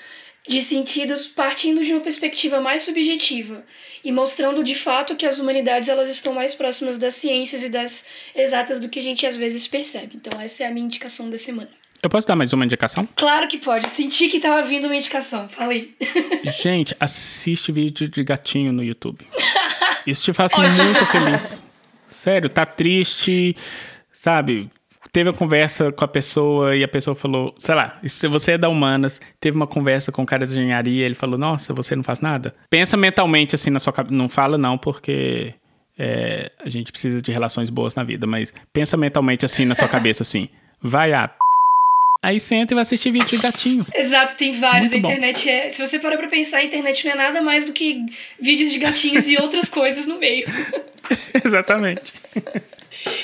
de sentidos partindo de uma perspectiva mais subjetiva e mostrando de fato que as humanidades elas estão mais próximas das ciências e das exatas do que a gente às vezes percebe. Então essa é a minha indicação da semana. Eu posso dar mais uma indicação? Claro que pode. Senti que tava vindo uma indicação. Falei. Gente, assiste vídeo de gatinho no YouTube. Isso te faz muito feliz. Sério, tá triste, sabe? Teve a conversa com a pessoa e a pessoa falou, sei lá, se você é da humanas, teve uma conversa com o cara de engenharia, ele falou, nossa, você não faz nada? Pensa mentalmente assim na sua cabeça. Não fala não, porque é, a gente precisa de relações boas na vida, mas pensa mentalmente assim na sua cabeça assim, vai a Aí senta e vai assistir vídeo de gatinho. Exato, tem vários. Muito a internet bom. é. Se você parar pra pensar, a internet não é nada mais do que vídeos de gatinhos e outras coisas no meio. Exatamente.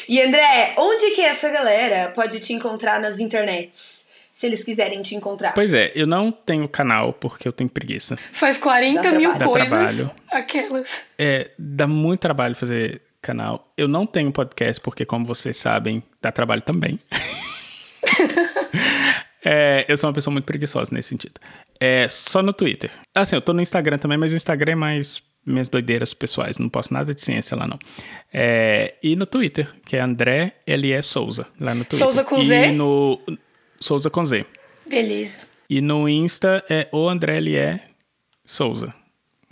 E André, onde que essa galera pode te encontrar nas internets? Se eles quiserem te encontrar. Pois é, eu não tenho canal porque eu tenho preguiça. Faz 40 dá mil trabalho. coisas. Dá trabalho. Aquelas. É, dá muito trabalho fazer canal. Eu não tenho podcast porque, como vocês sabem, dá trabalho também. é, eu sou uma pessoa muito preguiçosa nesse sentido. É só no Twitter. Assim, eu tô no Instagram também, mas o Instagram é mais minhas doideiras pessoais, não posso nada de ciência lá não. É, e no Twitter, que é André L.E. Souza, lá no Twitter. Souza com Z? E no Souza com Z. Beleza. E no Insta é o André L.E. Souza.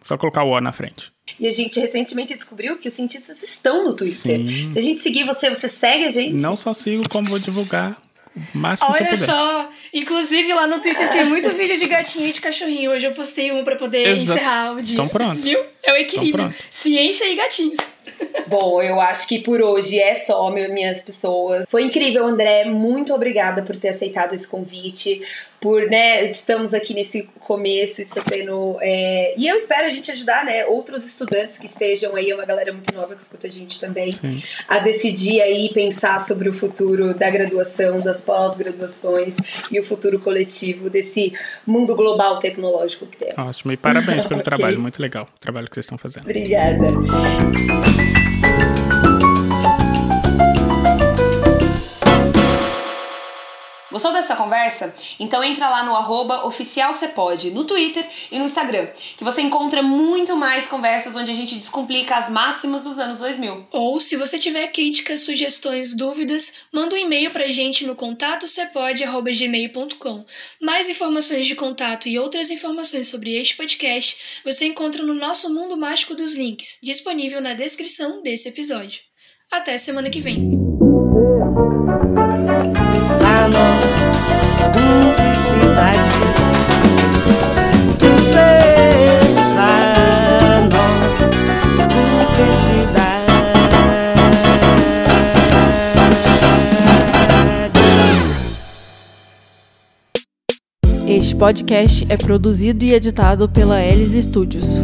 Só colocar o O na frente. E a gente recentemente descobriu que os cientistas estão no Twitter. Sim. Se a gente seguir você, você segue a gente? Não só sigo, como vou divulgar máximo Olha que eu puder. só, inclusive lá no Twitter tem muito vídeo de gatinho e de cachorrinho. Hoje eu postei um para poder Exato. encerrar o dia. Então pronto. Viu? É o equilíbrio. Ciência e gatinhos. Bom, eu acho que por hoje é só, minhas pessoas. Foi incrível, André. Muito obrigada por ter aceitado esse convite, por, né, estamos aqui nesse começo, está tendo, é, e eu espero a gente ajudar, né, outros estudantes que estejam aí, é uma galera muito nova que escuta a gente também, Sim. a decidir aí, pensar sobre o futuro da graduação, das pós-graduações e o futuro coletivo desse mundo global tecnológico que temos. Ótimo, e parabéns pelo okay. trabalho, muito legal o trabalho que vocês estão fazendo. Obrigada. Gostou dessa conversa? Então entra lá no arroba oficialcepode, no Twitter e no Instagram, que você encontra muito mais conversas onde a gente descomplica as máximas dos anos 2000. Ou se você tiver críticas, sugestões, dúvidas, manda um e-mail pra gente no contatocepode.gmail.com. Mais informações de contato e outras informações sobre este podcast você encontra no nosso Mundo Mágico dos Links, disponível na descrição desse episódio. Até semana que vem! Cumplicidade. cumplicidade. Este podcast é produzido e editado pela Elis Studios.